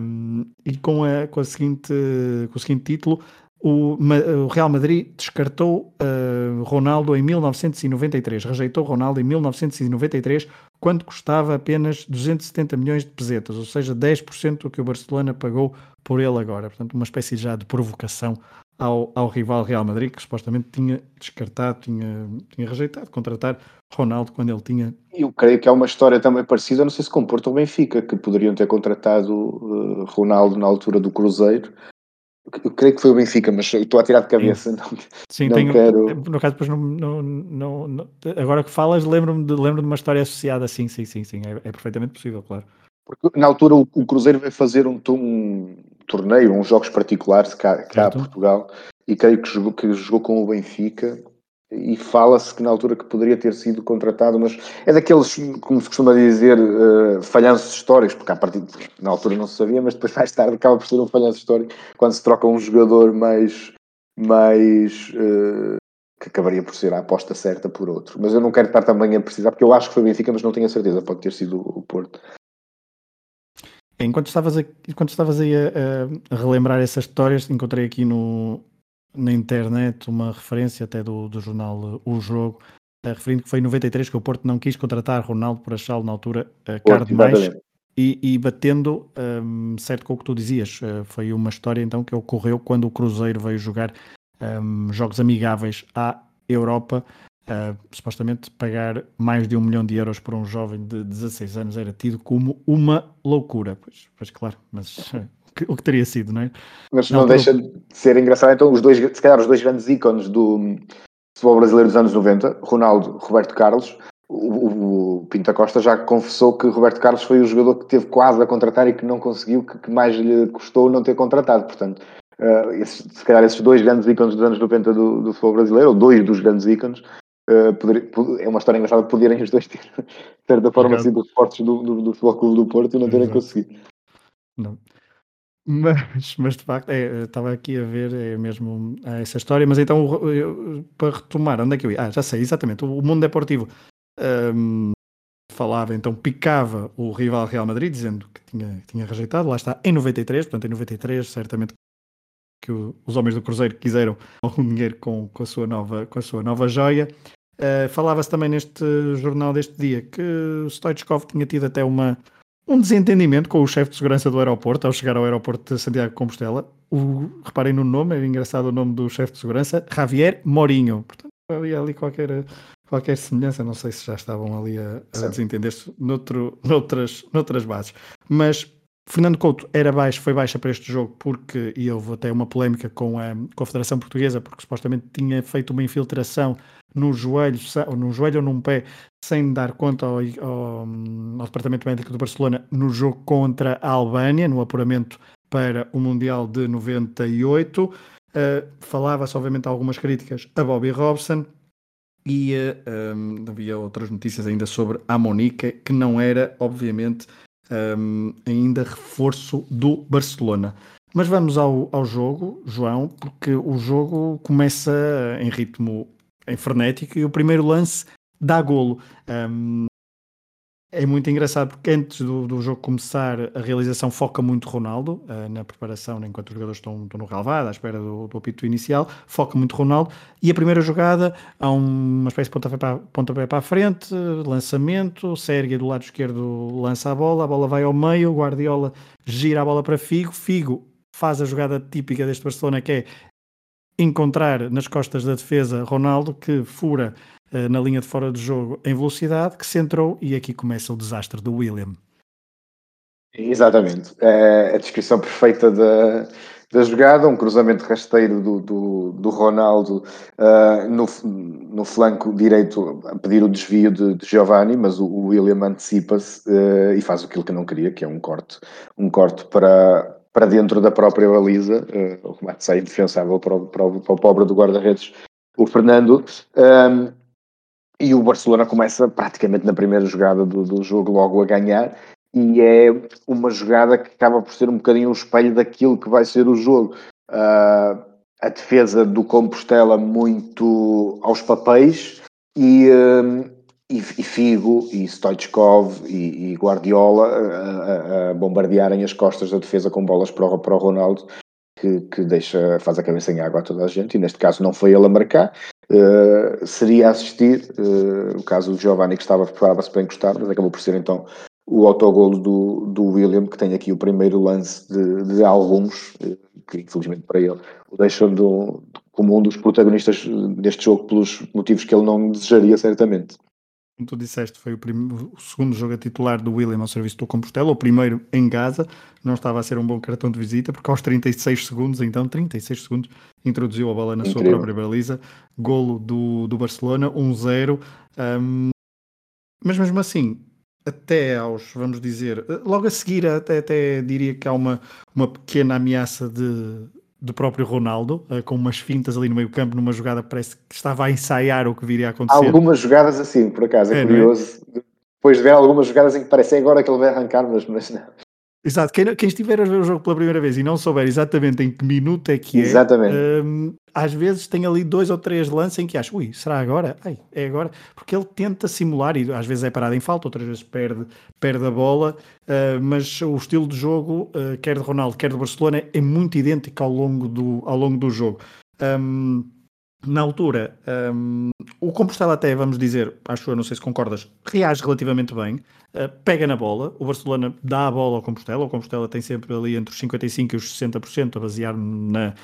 um, e com, a, com, a seguinte, com o seguinte título: o, o Real Madrid descartou uh, Ronaldo em 1993, rejeitou Ronaldo em 1993, quando custava apenas 270 milhões de pesetas, ou seja, 10% do que o Barcelona pagou por ele agora. Portanto, uma espécie já de provocação ao, ao rival Real Madrid, que supostamente tinha descartado, tinha, tinha rejeitado contratar Ronaldo quando ele tinha. Eu creio que há uma história também parecida, não sei se com Porto ou Benfica, que poderiam ter contratado uh, Ronaldo na altura do Cruzeiro. Eu creio que foi o Benfica, mas estou a tirar de cabeça. Sim, não, Sim não tenho, quero... no caso, depois não, não, não, não agora que falas, lembro-me de, lembro de uma história associada, sim, sim, sim, sim, é, é perfeitamente possível, claro. Porque na altura o, o Cruzeiro veio fazer um, um, torneio, uns jogos particulares cá, cá a Portugal, e creio que jogou, que jogou com o Benfica, e fala-se que na altura que poderia ter sido contratado, mas é daqueles, como se costuma dizer, uh, falhanços históricos, porque a partir na altura não se sabia, mas depois mais tarde acaba por ser um falhanço histórico quando se troca um jogador mais, mais uh, que acabaria por ser a aposta certa por outro. Mas eu não quero estar também a precisar, porque eu acho que foi o Benfica, mas não tenho a certeza, pode ter sido o Porto. Enquanto estavas, enquanto estavas aí a, a, relembrar essas histórias, encontrei aqui no, na internet uma referência até do, do jornal O Jogo, uh, referindo que foi em 93 que o Porto não quis contratar Ronaldo por achá-lo na altura uh, caro demais e, e batendo um, certo com o que tu dizias. Uh, foi uma história então que ocorreu quando o Cruzeiro veio jogar um, jogos amigáveis à Europa. Uh, supostamente pagar mais de um milhão de euros por um jovem de 16 anos era tido como uma loucura. Pois, pois claro, mas o que teria sido, não é? Mas não, não deixa de ser engraçado, então, os dois, se calhar os dois grandes ícones do futebol brasileiro dos anos 90, Ronaldo, Roberto Carlos, o, o Pinta Costa já confessou que Roberto Carlos foi o jogador que teve quase a contratar e que não conseguiu, que, que mais lhe custou não ter contratado. Portanto, uh, esses, se calhar esses dois grandes ícones dos anos 90 do, do futebol brasileiro, ou dois dos grandes ícones, uh, poder, é uma história engraçada poderem os dois ter, de certa forma, sido os fortes do, do, do Futebol Clube do Porto e não terem conseguido. Não. Mas, mas de facto, é, estava aqui a ver é mesmo essa história. Mas então, eu, para retomar, onde é que eu ia? Ah, já sei, exatamente. O, mundo deportivo um, falava, então picava o rival Real Madrid, dizendo que tinha, tinha rejeitado. Lá está, em 93, portanto, em 93, certamente que o, os homens do Cruzeiro quiseram algum dinheiro com, com, a, sua nova, com a sua nova joia. Uh, Falava-se também neste jornal deste dia que Stoichkov tinha tido até uma um desentendimento com o chefe de segurança do aeroporto ao chegar ao aeroporto de Santiago de Compostela. O, reparem no nome, é engraçado o nome do chefe de segurança, Javier Morinho. Portanto, havia ali qualquer, qualquer semelhança, não sei se já estavam ali a, a desentender-se noutro, noutras, noutras bases. Mas Fernando Couto era baixo, foi baixa para este jogo porque, e houve até uma polémica com a, com a Federação Portuguesa, porque supostamente tinha feito uma infiltração no joelho, ou no joelho ou num pé, sem dar conta ao, ao, ao Departamento Médico do Barcelona no jogo contra a Albânia, no apuramento para o Mundial de 98. Uh, Falava-se, obviamente, algumas críticas a Bobby Robson e uh, um, havia outras notícias ainda sobre a Monica, que não era, obviamente, um, ainda reforço do Barcelona. Mas vamos ao, ao jogo, João, porque o jogo começa em ritmo em frenético e o primeiro lance dá golo. Um, é muito engraçado porque antes do, do, jogo começar a realização foca muito Ronaldo uh, na preparação, enquanto os jogadores estão, estão no relvado, à espera do, do apito inicial, foca muito Ronaldo e a primeira jogada há uma espécie de pontapé para, pontapé para a frente, lançamento, Sérgio do lado esquerdo lança a bola, a bola vai ao meio, Guardiola gira a bola para Figo, Figo faz a jogada típica deste Barcelona que é encontrar nas costas da defesa Ronaldo que fura uh, na linha de fora do jogo em velocidade, que centrou e aqui começa o desastre do William. Exatamente. É a descrição perfeita da, da jogada, um cruzamento rasteiro do, do, do Ronaldo uh, no, no flanco direito a pedir o desvio de, de Giovanni, mas o, o William antecipa-se uh, e faz aquilo que não queria, que é um corte, um corte para, para dentro da própria baliza, uh, o remate sai indefensável para o, para, o, para o pobre do guarda-redes, o Fernando, um, e o Barcelona começa praticamente na primeira jogada do, do, jogo logo a ganhar, e é uma jogada que acaba por ser um bocadinho um espelho daquilo que vai ser o jogo. Uh, a defesa do Compostela muito aos papéis, e, e, e Figo, e Stoichkov e, e Guardiola a, a, bombardearem as costas da defesa com bolas para o, para o Ronaldo, que, que, deixa, faz a cabeça em água a toda a gente, e neste caso não foi ele a marcar, uh, seria assistir, uh, o caso do Giovanni que estava preparava-se para encostar, mas acabou por ser então o autogolo do, do William, que tem aqui o primeiro lance de, de alguns, eh, que infelizmente para ele o deixam como um dos protagonistas deste jogo pelos motivos que ele não desejaria certamente como tu disseste, foi o, primeiro, o, segundo jogo a titular do William ao serviço do Compostela, o primeiro em Gaza, não estava a ser um bom cartão de visita, porque aos 36 segundos, então 36 segundos, introduziu a bola na Incrível. sua própria baliza, golo do, do Barcelona, 1-0, um, mas mesmo assim, até aos, vamos dizer, logo a seguir, até, até diria que há uma, uma pequena ameaça de, do próprio Ronaldo, uh, com umas fintas ali no meio campo, numa jogada parece que estava a ensaiar o que viria a acontecer. Há algumas jogadas assim, por acaso, é, é, é? curioso. É? Depois de ver algumas jogadas em que parece agora que ele vai arrancar, mas, mas não. Exato, quem, quem, estiver a ver o jogo pela primeira vez e não souber exatamente em que minuto é que é, exatamente. Um, às vezes tem ali dois ou três lances em que acha, ui, será agora? Ai, é agora? Porque ele tenta simular e às vezes é parado em falta, outras vezes perde, perde a bola, uh, mas o estilo de jogo, uh, quer de Ronaldo, quer de Barcelona, é muito idêntico ao longo do, ao longo do jogo. Um, na altura, um, o Compostela até, vamos dizer, acho eu, não sei se concordas, reage relativamente bem, pega na bola, o Barcelona dá a bola ao Compostela, o Compostela tem sempre ali entre os 55% e os 60% a basear na,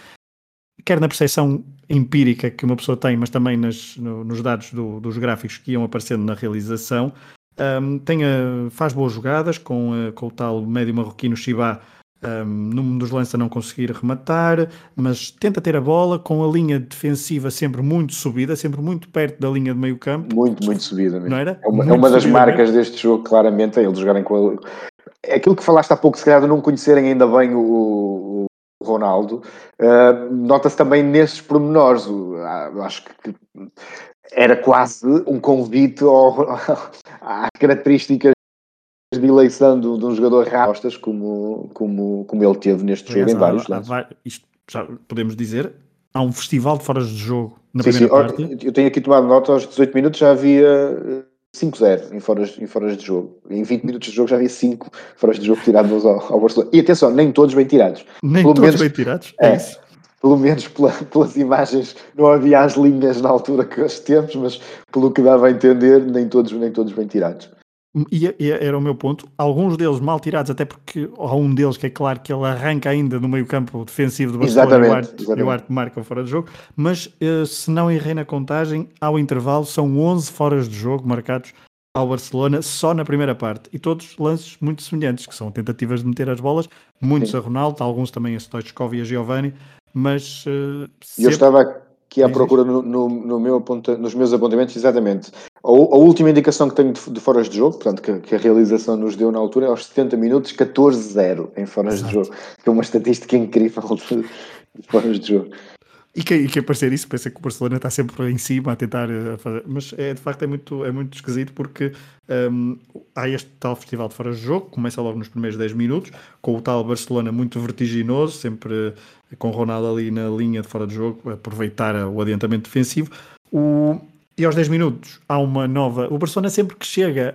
quer na percepção empírica que uma pessoa tem, mas também nas, no, nos dados do, dos gráficos que iam aparecendo na realização. Um, tem a, faz boas jogadas com, a, com o tal médio marroquino Chibá um, dos lances a não conseguir rematar, mas tenta ter a bola com a linha defensiva sempre muito subida, sempre muito perto da linha de meio campo. Muito, muito subida mesmo. Não era? É uma, é uma das marcas mesmo. deste jogo, claramente, é eles jogarem com a... É aquilo que falaste há pouco, se calhar de não conhecerem ainda bem o, o Ronaldo, uh, nota-se também nesses pormenores. Uh, acho que era quase um convite ao, às características de eleição de, de um jogador rastas como, como, como ele teve neste jogo em vários lances. Isto já podemos dizer, há um festival de foras de jogo na sim, primeira sim. parte. Eu tenho aqui tomado nota, aos 18 minutos já havia 5-0 eh, em foras, em foras de jogo. Em 20 minutos de jogo já havia 5 foras de jogo tirados ao, ao Barcelona. E atenção, nem todos bem tirados. Nem Pelo todos menos, bem tirados? É, é isso pelo menos pela, pelas imagens, não havia as linhas na altura que hoje temos, mas pelo que dava a entender, nem todos, nem todos bem tirados. E, e, era o meu ponto. Alguns deles mal tirados, até porque há um deles que é claro que ele arranca ainda no meio campo defensivo do Barcelona exatamente, e o Arte marca fora de jogo. Mas uh, se não errei na contagem, ao intervalo são 11 foras de jogo marcados ao Barcelona só na primeira parte. E todos lances muito semelhantes, que são tentativas de meter as bolas, muitos Sim. a Ronaldo, alguns também a Stoichkov e a Giovanni. Mas uh, sempre... eu estava aqui à procura no, no, no meu aponta, nos meus apontamentos, exatamente. A, a, última indicação que tenho de, de foras de jogo, portanto, que, que, a realização nos deu na altura, é aos 70 minutos, 14-0 em foras Exato. de jogo, que é uma estatística incrível de, de foras de jogo. E quem, quem parecer isso pensa que o Barcelona está sempre em cima a tentar eh, fazer. Mas é, de facto é muito, é muito esquisito porque um, há este tal festival de fora de jogo, começa logo nos primeiros 10 minutos, com o tal Barcelona muito vertiginoso, sempre com o Ronaldo ali na linha de fora de jogo, aproveitar o adiantamento defensivo. O, e aos 10 minutos há uma nova. O Barcelona sempre que chega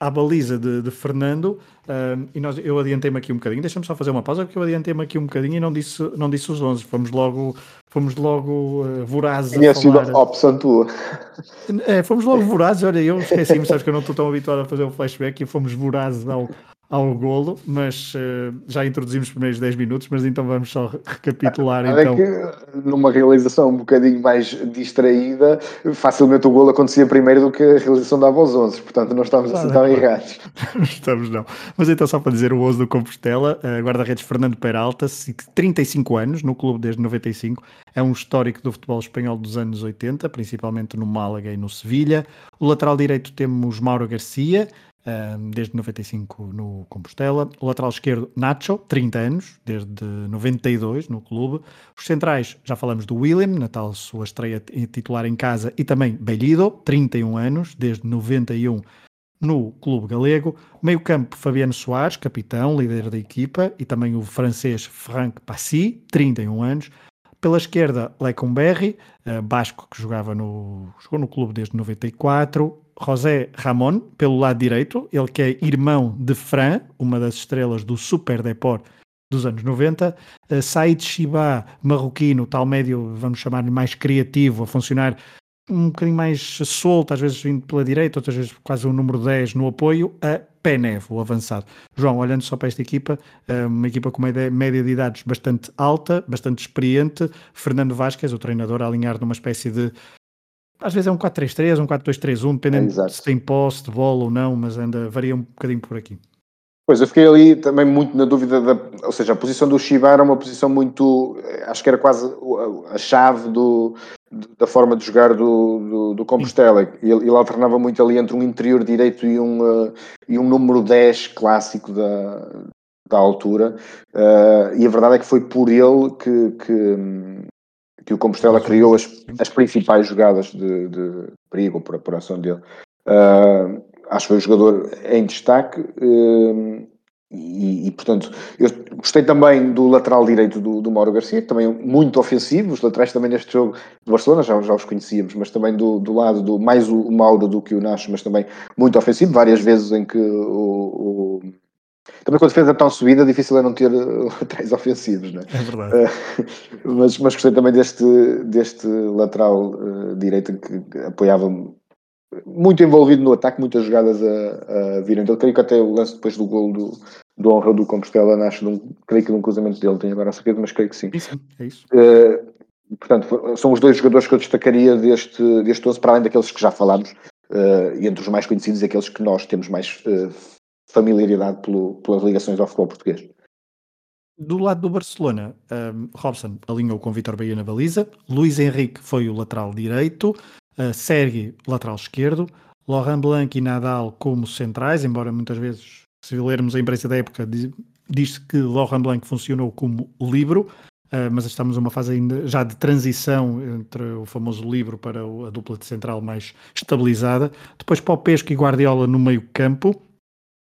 à baliza de, de Fernando, uh, e nós, eu adiantei-me aqui um bocadinho, deixa-me só fazer uma pausa, porque eu adiantei-me aqui um bocadinho e não disse, não disse os 11, fomos logo, fomos logo uh, vorazes Tinha sido a opção tua. É, fomos logo vorazes, olha, eu esqueci-me, sabes que eu não estou tão habituado a fazer o um flashback e fomos vorazes ao, ao golo, mas uh, já introduzimos os primeiros 10 minutos, mas então vamos só recapitular. Ah, então. que numa realização um bocadinho mais distraída, facilmente o golo acontecia primeiro do que a realização dava aos 11, portanto não estamos assim tão errados. não estamos não. Mas então só para dizer o 11 do Compostela, uh, guarda-redes Fernando Peralta, 35 anos, no clube desde 95, é um histórico do futebol espanhol dos anos 80, principalmente no Málaga e no Sevilha. O lateral direito temos Mauro Garcia, desde 95 no Compostela. O lateral esquerdo, Nacho, 30 anos, desde 92 no clube. Os centrais, já falamos do William, na tal sua estreia titular em casa, e também Bellido, 31 anos, desde 91 no clube galego. Meio campo, Fabiano Soares, capitão, líder da equipa, e também o francês Franck Passy, 31 anos. Pela esquerda, Lecumberri, uh, basco que jogava no, jogou no clube desde 94. José Ramon, pelo lado direito, ele que é irmão de Fran, uma das estrelas do Super Deport dos anos 90. Uh, Said Shiba, marroquino, tal médio, vamos chamar-lhe mais criativo, a funcionar um bocadinho mais solto, às vezes vindo pela direita, outras vezes quase um número 10 no apoio, a Penev, o avançado. João, olhando só para esta equipa, eh, uma equipa com uma média de idades bastante alta, bastante experiente, Fernando Vasquez, o treinador, a alinhar numa espécie de às vezes é um 4-3-3, um 4-2-3-1, dependendo é, se tem posse de bola ou não, mas ainda varia um bocadinho por aqui. Pois, eu fiquei ali também muito na dúvida, da, ou seja, a posição do Shiba era uma posição muito, eh, acho que era quase a, a chave do, da forma de jogar do, do, do Compostela. Ele, ele, alternava muito ali entre um interior direito e um, uh, e um número 10 clássico da, da altura. Uh, e a verdade é que foi por ele que, que, que o Compostela criou as, as principais jogadas de, de perigo para, para a ação dele. Uh, acho que foi o jogador em destaque. Uh, e, e, portanto, eu gostei também do lateral direito do, do Mauro Garcia, também muito ofensivo. Os laterais também neste jogo do Barcelona já, já os conhecíamos, mas também do, do lado do mais o, o Mauro do que o Nacho, mas também muito ofensivo. Várias vezes em que o, o Também com a defesa tão subida, difícil é não ter três ofensivos, não é? É verdade. mas, mas gostei também deste, deste lateral uh, direito que apoiava muito envolvido no ataque, muitas jogadas a, a virem dele. Creio que até o lance depois do gol do, do honra do Compostela nasce de um, creio que de um cruzamento dele, tenho agora a certeza, mas creio que sim. Sim, é isso. Uh, portanto, são os dois jogadores que eu destacaria deste, deste 11, para além daqueles que já falámos, uh, e entre os mais conhecidos, aqueles que nós temos mais uh, familiaridade pelo, pelas ligações ao futebol português. Do lado do Barcelona, um, Robson alinhou com Vitor Bahia na baliza, Luís Henrique foi o lateral direito, uh, lateral esquerdo, Laurent Blanc e Nadal como centrais, embora muitas vezes, se lermos a imprensa da época, diz-se que Laurent Blanc funcionou como livro, Uh, mas estamos numa fase ainda já de transição entre o famoso livro para a dupla de central mais estabilizada. Depois para o Pesco e Guardiola no meio campo,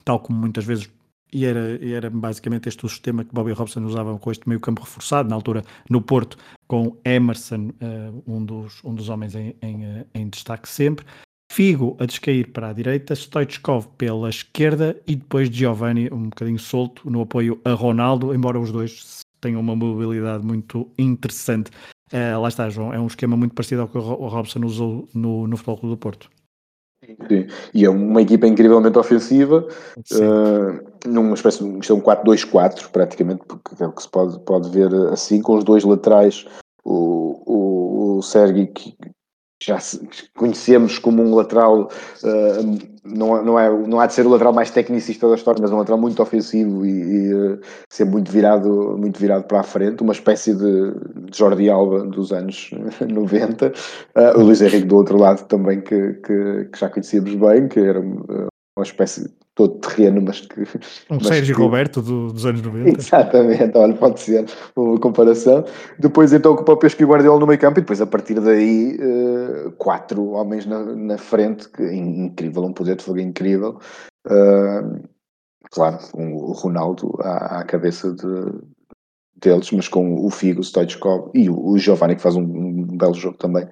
tal como muitas vezes e era, era basicamente este o sistema que Bobby Robson usava com este meio campo reforçado, na altura no Porto, com Emerson, uh, um, dos, um dos homens em, em, uh, em, destaque sempre, Figo a descair para a direita, Stoichkov pela esquerda e depois Giovanni um bocadinho solto no apoio a Ronaldo, embora os dois tenham uma mobilidade muito interessante. Uh, lá está, João, é um esquema muito parecido ao que o Robson usou no, no Futebol Clube do Porto. Sim. E é uma equipa incrivelmente ofensiva, uh, numa espécie de isto é um 4-2-4 praticamente, porque é o que se pode, pode ver assim, com os dois laterais, o, o, o Sergi que já conhecemos como um lateral, uh, não, não, é, não há de ser o lateral mais tecnicista da história, mas um lateral muito ofensivo e, e uh, ser muito virado, muito virado para a frente, uma espécie de, Jordi Alba dos anos 90. Uh, o Luís Henrique do outro lado também, que, que, que já conhecíamos bem, que era uma espécie todo terreno, mas que. Um mas Sérgio que... Roberto do, dos anos 90. Exatamente, olha, pode ser uma comparação. Depois então com o Pesco e Guardiola no meio campo e depois a partir daí uh, quatro homens na, na frente, que é incrível, um poder de fogo incrível. Uh, claro, um, o Ronaldo à, à cabeça de, deles, mas com o Figo, o Stoichkov e o, o Giovanni que faz um, um belo jogo também.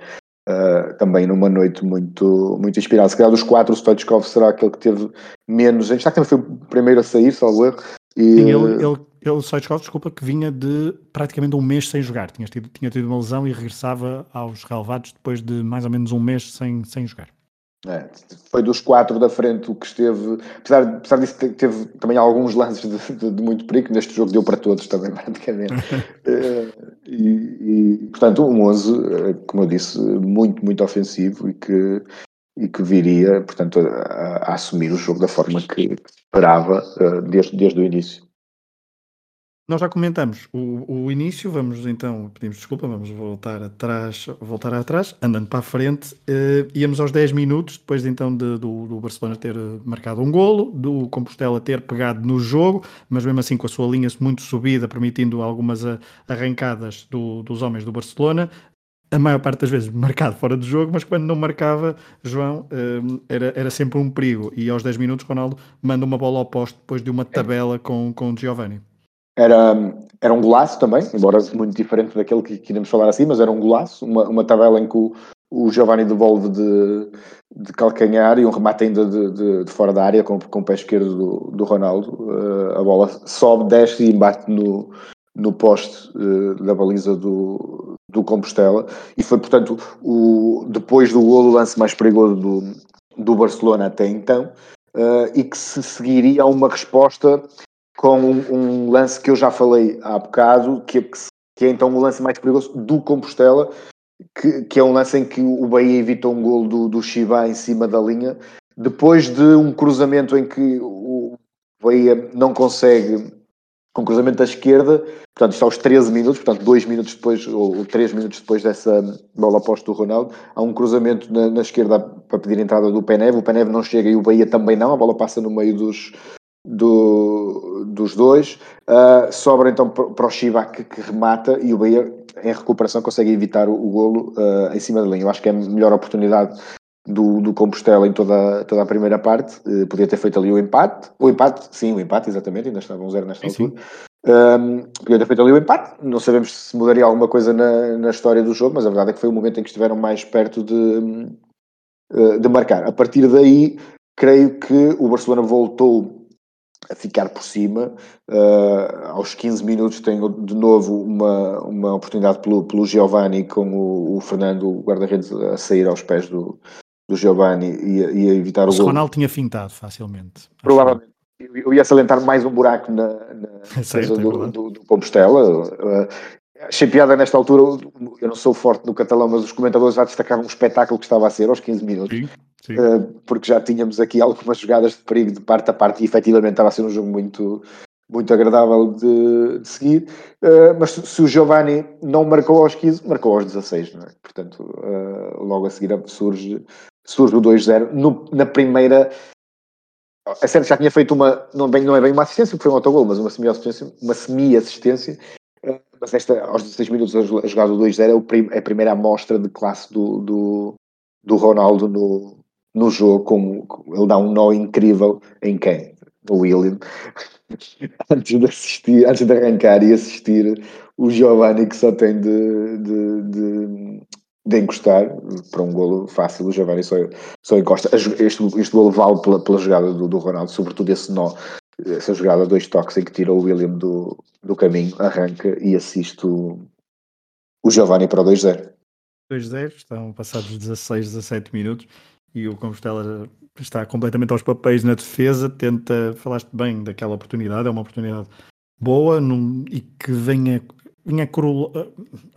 Uh, também numa noite muito, muito inspirada. Se calhar dos quatro, o Stoichkov será aquele que teve menos. Já que também foi o primeiro a sair, salvo erro. E... Sim, ele, ele, ele, o Stoichkov, desculpa, que vinha de praticamente um mês sem jogar. Tinha tido, tinha tido uma lesão e regressava aos relevados depois de mais ou menos um mês sem, sem jogar. É, foi dos quatro da frente o que esteve, apesar, apesar disso, teve também alguns lances de, de, de muito perigo. Neste jogo deu para todos também, praticamente. Eh, e, e, portanto, um 11, eh, como eu disse, muito, muito ofensivo e que, e que viria, portanto, a, a assumir o jogo da forma que esperava uh, desde, desde o início. Nós já comentamos. O, o, início, vamos então, pedimos desculpa, vamos voltar atrás, voltar atrás, andando para a frente, uh, íamos aos 10 minutos, depois então de, do, do, Barcelona ter marcado um golo, do Compostela ter pegado no jogo, mas mesmo assim com a sua linha muito subida, permitindo algumas arrancadas do, dos homens do Barcelona, a maior parte das vezes marcado fora do jogo, mas quando não marcava, João, era, era sempre um perigo, e aos 10 minutos Ronaldo manda uma bola ao posto depois de uma tabela com, com Giovanni. Era, era um golaço também, embora muito diferente daquele que, que iremos falar assim, mas era um golaço, uma, uma tabela em que o, o Giovanni devolve de, de calcanhar e um remate ainda de, de, de fora da área com, com o pé esquerdo do, do Ronaldo. Uh, a bola sobe, desce e embate no, no poste uh, da baliza do, do Compostela. E foi, portanto, o, depois do golo, o lance mais perigoso do, do Barcelona até então. Uh, e que se seguiria a uma resposta com um, um, lance que eu já falei há bocado, que, que é então o lance mais perigoso do Compostela, que, que, é um lance em que o Bahia evita um gol do, do Chiba em cima da linha, depois de um cruzamento em que o Bahia não consegue, com cruzamento da esquerda, portanto, está aos 13 minutos, portanto, 2 minutos depois, ou 3 minutos depois dessa bola oposta do Ronaldo, há um cruzamento na, na esquerda para pedir a entrada do Peneve, o Peneve não chega e o Bahia também não, a bola passa no meio dos, do, dos dois. Uh, sobra então para o Chiba que, remata e o Bahia em recuperação consegue evitar o, o golo uh, em cima da linha. Eu acho que é a melhor oportunidade do, do Compostela em toda, toda a primeira parte. Uh, podia ter feito ali o empate. O empate, sim, o empate, exatamente, ainda estava um zero nesta sim, altura. Um, podia ter feito ali o empate. Não sabemos se mudaria alguma coisa na, na história do jogo, mas a verdade é que foi o momento em que estiveram mais perto de, de marcar. A partir daí, creio que o Barcelona voltou a ficar por cima. Uh, aos 15 minutos tenho de novo uma, uma oportunidade pelo, pelo Giovanni com o, o Fernando, o guarda-redes, a sair aos pés do, do Giovanni e, e a evitar o, o gol. O Ronaldo tinha fintado facilmente. Provavelmente. Eu ia salientar mais um buraco na, na certo, é do, do, do, Compostela. Uh, achei piada nesta altura, eu não sou forte no catalão, mas os comentadores já destacavam o espetáculo que estava a ser aos 15 minutos. Sim. Uh, porque já tínhamos aqui algumas jogadas de perigo de parte a parte e efetivamente estava a ser um jogo muito, muito agradável de, de seguir. Uh, mas se o Giovanni não marcou aos 15, marcou aos 16, não é? Portanto, uh, logo a seguir surge, surge o 2-0 na primeira a Sérgio já tinha feito uma, não, bem, não é bem uma assistência, porque foi um autogol, mas uma semi-assistência, uma semi-assistência, mas esta, aos 16 minutos a jogada do 2-0 é a primeira amostra de classe do, do, do Ronaldo no, no jogo, como ele dá um nó incrível em quem? No William. antes de assistir, antes de arrancar e assistir o Giovanni que só tem de, de, de de encostar para um golo fácil, o Giovanni só, só encosta. Este, este golo vale pela, pela jogada do, do Ronaldo, sobretudo esse nó, essa jogada, dois toques em que tira o William do, do caminho, arranca e assiste o, o Giovanni para o 2-0. 2-0, estão passados 16, 17 minutos e o Compostela está completamente aos papéis na defesa, tenta, falaste bem daquela oportunidade, é uma oportunidade boa num, e que venha, venha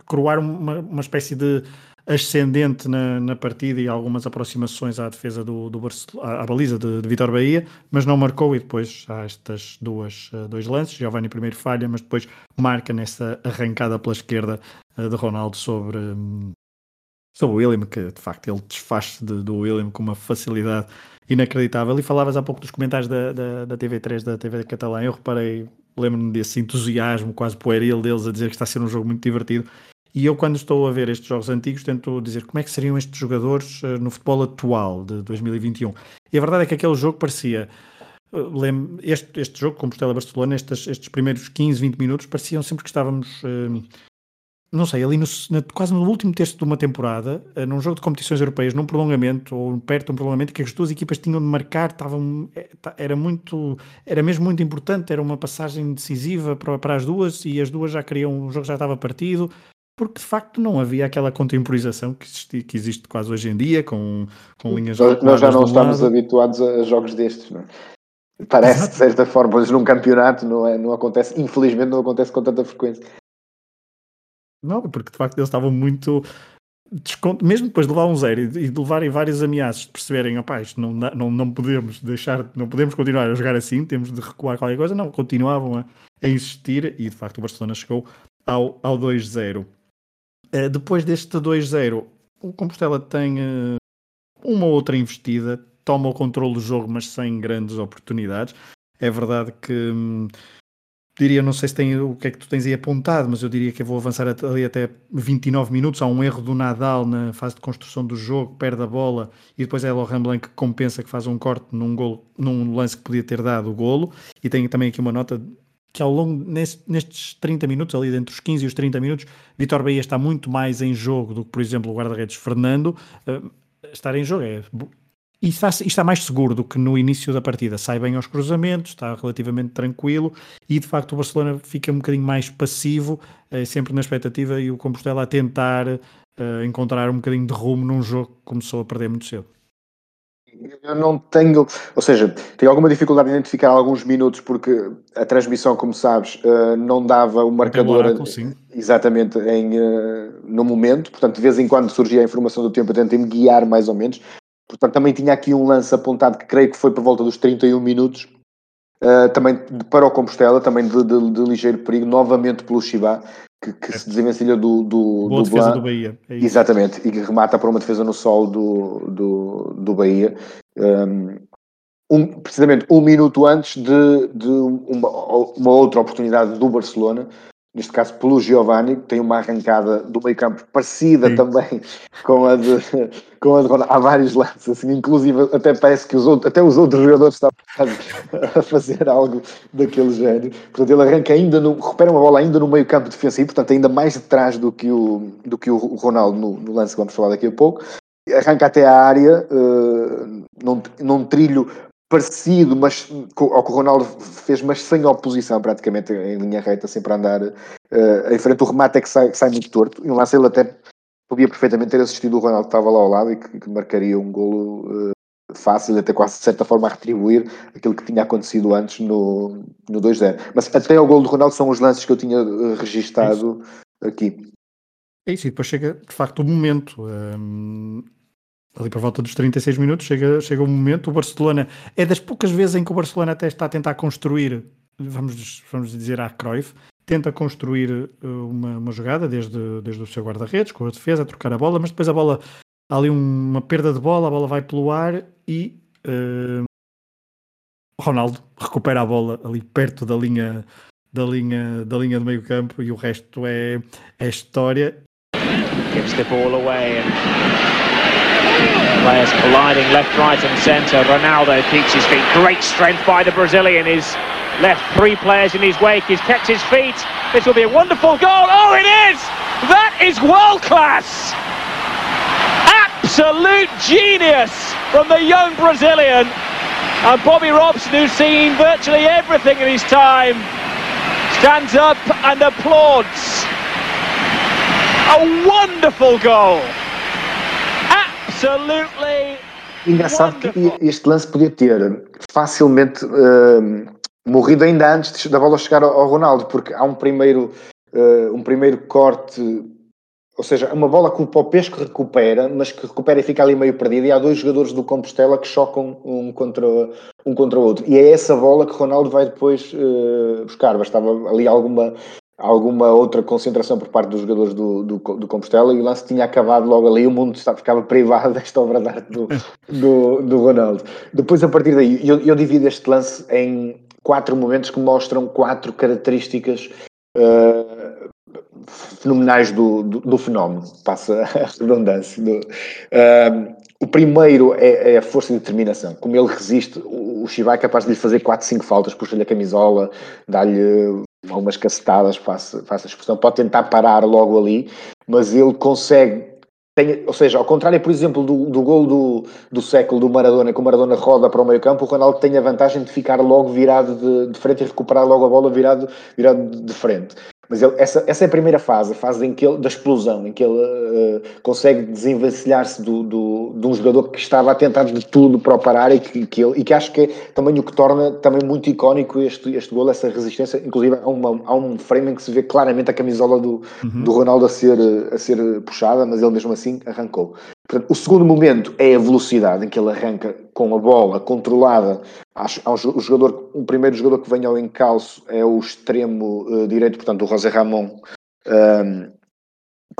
coroar uma, uma espécie de ascendente na, na, partida e algumas aproximações à defesa do, do à, à baliza de, de Vitor Bahia, mas não marcou e depois há estas duas uh, dois lances, Giovanni primeiro falha, mas depois marca nessa arrancada pela esquerda uh, de Ronaldo sobre, um, sobre o William, que de facto ele desfaz de, do William com uma facilidade inacreditável. E falavas há pouco dos comentários da, da, da TV3, da TV catalã, eu reparei, lembro-me desse entusiasmo quase pueril deles a dizer que está a ser um jogo muito divertido e eu, quando estou a ver estes jogos antigos, tento dizer como é que seriam estes jogadores uh, no futebol atual de 2021. E a verdade é que aquele jogo parecia. Uh, este, este jogo, Compostela-Barcelona, estes, estes primeiros 15, 20 minutos, pareciam sempre que estávamos. Não sei, ali no, na, quase no último terço de uma temporada, num jogo de competições europeias, num prolongamento, ou perto de um prolongamento, que as duas equipas tinham de marcar, estavam, era muito, era mesmo muito importante, era uma passagem decisiva para, para as duas, e as duas já queriam, o jogo já estava partido, porque de facto não havia aquela contemporização que existe, que existe quase hoje em dia, com, com linhas. Nós, nós já não estamos lado. habituados a jogos destes, não é? Parece Exato. de certa forma, mas num campeonato não, é, não acontece, infelizmente não acontece com tanta frequência. Não, porque de facto eles estavam muito. Mesmo depois de levar um zero e de levarem várias ameaças, de perceberem, opá, isto não, não, não podemos deixar, não podemos continuar a jogar assim, temos de recuar qualquer coisa, não, continuavam a, a insistir e de facto o Barcelona chegou ao, ao 2-0. Uh, depois deste 2-0, o Compostela tem uh, uma outra investida, toma o controle do jogo, mas sem grandes oportunidades. É verdade que hum, diria, não sei se tem o que é que tu tens aí apontado, mas eu diria que eu vou avançar ali até 29 minutos. Há um erro do Nadal na fase de construção do jogo, perde a bola e depois é Laurent Blanc que compensa, que faz um corte num, golo, num lance que podia ter dado o golo. E tem também aqui uma nota que ao longo, nestes 30 minutos, ali entre os 15 e os 30 minutos, Vitor Bahia está muito mais em jogo do que, por exemplo, o guarda-redes Fernando. Uh, estar em jogo é. E está, está mais seguro do que no início da partida. Sai bem aos cruzamentos, está relativamente tranquilo e de facto o Barcelona fica um bocadinho mais passivo, uh, sempre na expectativa, e o Compostela a tentar uh, encontrar um bocadinho de rumo num jogo que começou a perder muito cedo. Eu não tenho, ou seja, tenho alguma dificuldade em identificar alguns minutos porque a transmissão, como sabes, uh, não dava o marcador exatamente em, uh, no momento, portanto, de vez em quando surgia a informação do tempo, eu tentei-me guiar mais ou menos. Portanto, também tinha aqui um lance apontado que creio que foi por volta dos 31 minutos, uh, também para o Compostela, também de, de, de ligeiro perigo, novamente pelo Chibá, que, que é. se desenvencilha do, do, Boa do defesa Blanc. do Bahia. É Exatamente, e que remata para uma defesa no sol do, do, do Bahia. Um, um, precisamente um minuto antes de, de uma, uma, outra oportunidade do Barcelona, neste caso pelo Giovanni, que tem uma arrancada do meio campo parecida Sim. também com a de, com a de Ronaldo. Há vários lances, assim, inclusive até parece que os outros, até os outros jogadores estavam a fazer algo daquele género. Portanto, ele arranca ainda, no, recupera uma bola ainda no meio campo defensivo, portanto, ainda mais de trás do que o, do que o Ronaldo no, no lance que vamos falar daqui a pouco. Arranca até a área, uh, num, num trilho parecido, mas ao que o Ronaldo fez, mas sem oposição, praticamente em linha reta, sempre a andar uh, em frente. O remate é que sai, sai muito torto. E um lance ele até podia perfeitamente ter assistido o Ronaldo que estava lá ao lado e que, que marcaria um golo uh, fácil, até quase de certa forma a retribuir aquilo que tinha acontecido antes no, no 2-0. Mas até ao golo do Ronaldo são os lances que eu tinha uh, registado é aqui. É isso, e depois chega de facto o momento. Um, ali por volta dos 36 minutos chega, chega o momento. O Barcelona é das poucas vezes em que o Barcelona até está a tentar construir, vamos, vamos dizer, a Cruyff, tenta construir uh, uma, uma jogada desde, desde o seu guarda-redes, com a defesa, a trocar a bola, mas depois a bola há ali uma perda de bola, a bola vai pelo ar e uh, Ronaldo recupera a bola ali perto da linha da linha da linha do meio campo e o resto é, é história. Gives the ball away and players colliding left, right and centre. Ronaldo keeps his feet. Great strength by the Brazilian. He's left three players in his wake. He's kept his feet. This will be a wonderful goal. Oh, it is! That is world class! absolute genius from the young Brazilian. And Bobby Robson, who's seen virtually everything in his time, stands up and applauds. A wonderful goal. Absolutely. Engraçado que este lance podia ter facilmente uh, morrido ainda antes da bola chegar ao Ronaldo, porque há um primeiro, uh, um primeiro corte ou seja, uma bola que o Popesco recupera, mas que recupera e fica ali meio perdida, e há dois jogadores do Compostela que chocam um contra, um contra o outro. E é essa bola que Ronaldo vai depois uh, buscar. Bastava ali alguma, alguma outra concentração por parte dos jogadores do, do, do Compostela e o lance tinha acabado logo ali, o mundo ficava privado desta obra de arte do, do, do Ronaldo. Depois, a partir daí, eu, eu divido este lance em quatro momentos que mostram quatro características uh, fenomenais do, do, do, fenómeno, passa a redundância. Do, uh, o primeiro é, é, a força de determinação, como ele resiste, o, o é capaz de lhe fazer 4, 5 faltas, puxa-lhe a camisola, dá-lhe algumas cacetadas, faça a expressão, pode tentar parar logo ali, mas ele consegue tem, ou seja, ao contrário, por exemplo, do, do gol do, do século do Maradona, que o Maradona roda para o meio campo, o Ronaldo tem a vantagem de ficar logo virado de, de frente e recuperar logo a bola virado, virado de frente. Mas ele, essa, essa é a primeira fase, a fase em que ele, da explosão, em que ele uh, consegue desenvencilhar-se do, do, de um jogador que estava a tentar de tudo para o parar e que, que, ele, e que acho que é também o que torna também muito icónico este, este gol, essa resistência. Inclusive, há, uma, há um frame em que se vê claramente a camisola do, uhum. do Ronaldo a ser, a ser puxada, mas ele mesmo assim arrancou. O segundo momento é a velocidade em que ele arranca com a bola controlada. Ao, jogador, o primeiro jogador que vem ao encalço é o extremo uh, direito, portanto, o José Ramon, ehm,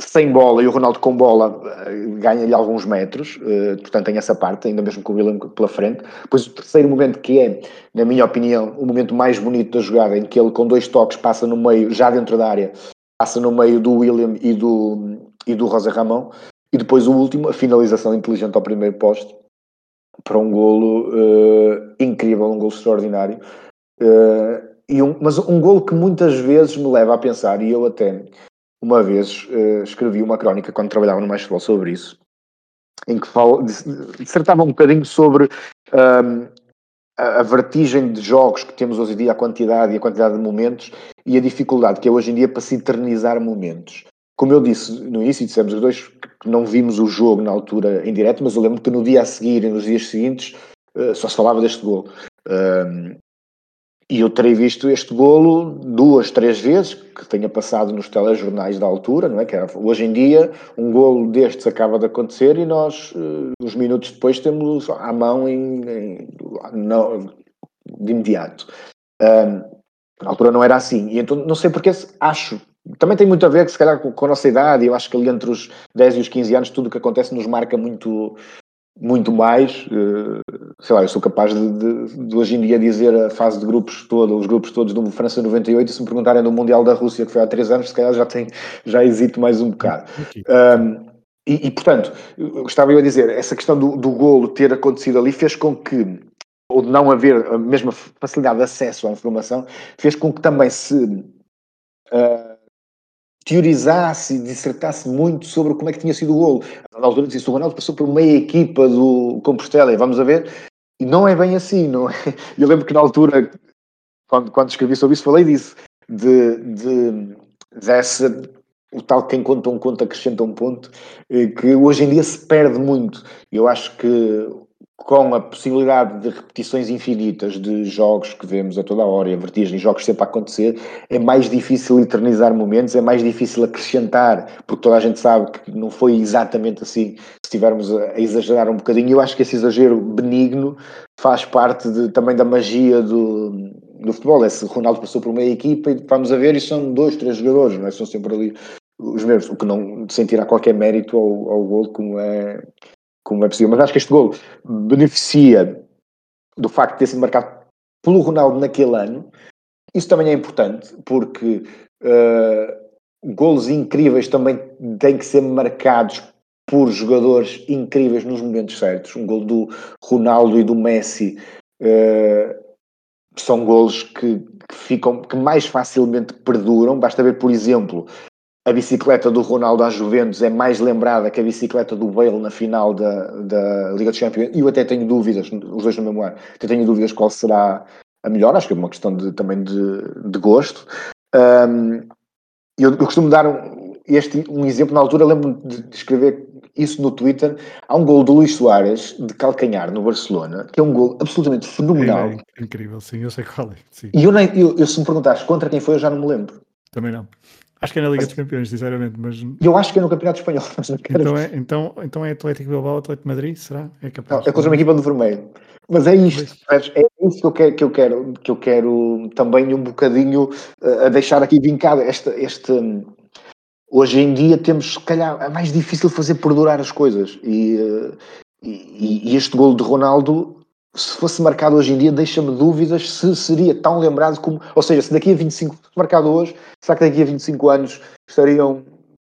sem bola e o Ronaldo com bola uh, ganha-lhe alguns metros, uh, portanto, tem essa parte, ainda mesmo com o William pela frente. Depois, o terceiro momento, que é, na minha opinião, o momento mais bonito da jogada, em que ele, com dois toques, passa no meio, já dentro da área, passa no meio do William e do, e do José Ramon e depois o último, a finalização inteligente ao primeiro poste, para um golo uh, incrível, um golo extraordinário. Uh, e um, mas um golo que muitas vezes me leva a pensar, e eu até uma vez uh, escrevi uma crónica quando trabalhava no Mais Futebol sobre isso, em que falo, dissertava um bocadinho sobre um, a, a vertigem de jogos que temos hoje em dia, a quantidade e a quantidade de momentos, e a dificuldade que é hoje em dia para se eternizar momentos como eu disse no início, dissemos os dois que não vimos o jogo na altura em direto, mas eu lembro que no dia a seguir e nos dias seguintes uh, só se falava deste golo. Um, e eu terei visto este golo duas, três vezes, que tenha passado nos telejornais da altura, não é? Que era, hoje em dia, um golo destes acaba de acontecer e nós, uh, uns minutos depois, temos à mão em, em, não, de imediato. Um, na altura não era assim. E então, não sei porque acho também tem muito a ver, se calhar, com a nossa idade. Eu acho que ali entre os 10 e os 15 anos, tudo o que acontece nos marca muito, muito mais. Eh, sei lá, eu sou capaz de, de, de, hoje em dia dizer a fase de grupos toda, os grupos todos do França 98, e se me perguntarem do Mundial da Rússia, que foi há 3 anos, se calhar já, tem, já hesito mais um bocado. Um, e, e, portanto, estava eu a dizer, essa questão do, do golo ter acontecido ali fez com que, ou de não haver a mesma facilidade de acesso à informação, fez com que também se. Uh, teorizasse dissertasse muito sobre como é que tinha sido o golo. Na altura disse o Ronaldo passou por meia equipa do Compostela e vamos a ver. e não é bem assim, não é? Eu lembro que na altura, quando, quando escrevi sobre isso, falei disso, de, de, dessa, o tal quem conta um conto acrescenta um ponto, eh, que hoje em dia se perde muito. Eu acho que com a possibilidade de repetições infinitas de jogos que vemos a toda hora e a vertigem, jogos sempre a acontecer, é mais difícil eternizar momentos, é mais difícil acrescentar, porque toda a gente sabe que não foi exatamente assim, se estivermos a exagerar um bocadinho. Eu acho que esse exagero benigno faz parte de, também da magia do, do futebol. É se Ronaldo passou por uma equipa e vamos a ver, e são dois, três jogadores, não é? São sempre ali os mesmos, o que não sem tirar qualquer mérito ao, ao gol, como é como é possível. Mas acho que este gol beneficia do facto de ter sido marcado pelo Ronaldo naquele ano. Isso também é importante, porque uh, golos incríveis também têm que ser marcados por jogadores incríveis nos momentos certos. Um gol do Ronaldo e do Messi uh, são golos que, que, ficam, que mais facilmente perduram. Basta ver, por exemplo, a bicicleta do Ronaldo à Juventus é mais lembrada que a bicicleta do Bale na final da, da Liga dos Campeões. E eu até tenho dúvidas, os dois no mesmo ano, até tenho dúvidas qual será a melhor. Acho que é uma questão de, também de, de gosto. Um, eu, eu, costumo dar um, este, um exemplo. Na altura, lembro-me de, de escrever isso no Twitter. Há um gol do Luís Soares de calcanhar no Barcelona, que é um gol absolutamente fenomenal. É, é incrível, sim, eu sei qual é. Sim. E eu, nem, eu, eu, se me perguntares contra quem foi, eu já não me lembro. Também não. Acho que é na Liga mas, dos Campeões, sinceramente. Mas... Eu acho que é no Campeonato Espanhol. Mas não quero... então, é, então, então é Atlético Bilbao, Atlético Madrid, será? É capaz. Não, é contra uma equipa do vermelho. Mas é isto, é isso que eu quero, que eu quero, que eu quero também um bocadinho uh, a deixar aqui vincado. Este, este, hoje em dia temos, se calhar, é mais difícil fazer perdurar as coisas. E, uh, e, e este golo de Ronaldo se fosse marcado hoje em dia, deixa-me dúvidas se seria tão lembrado como. Ou seja, se daqui a 25, se marcado hoje, será que daqui a 25 anos estariam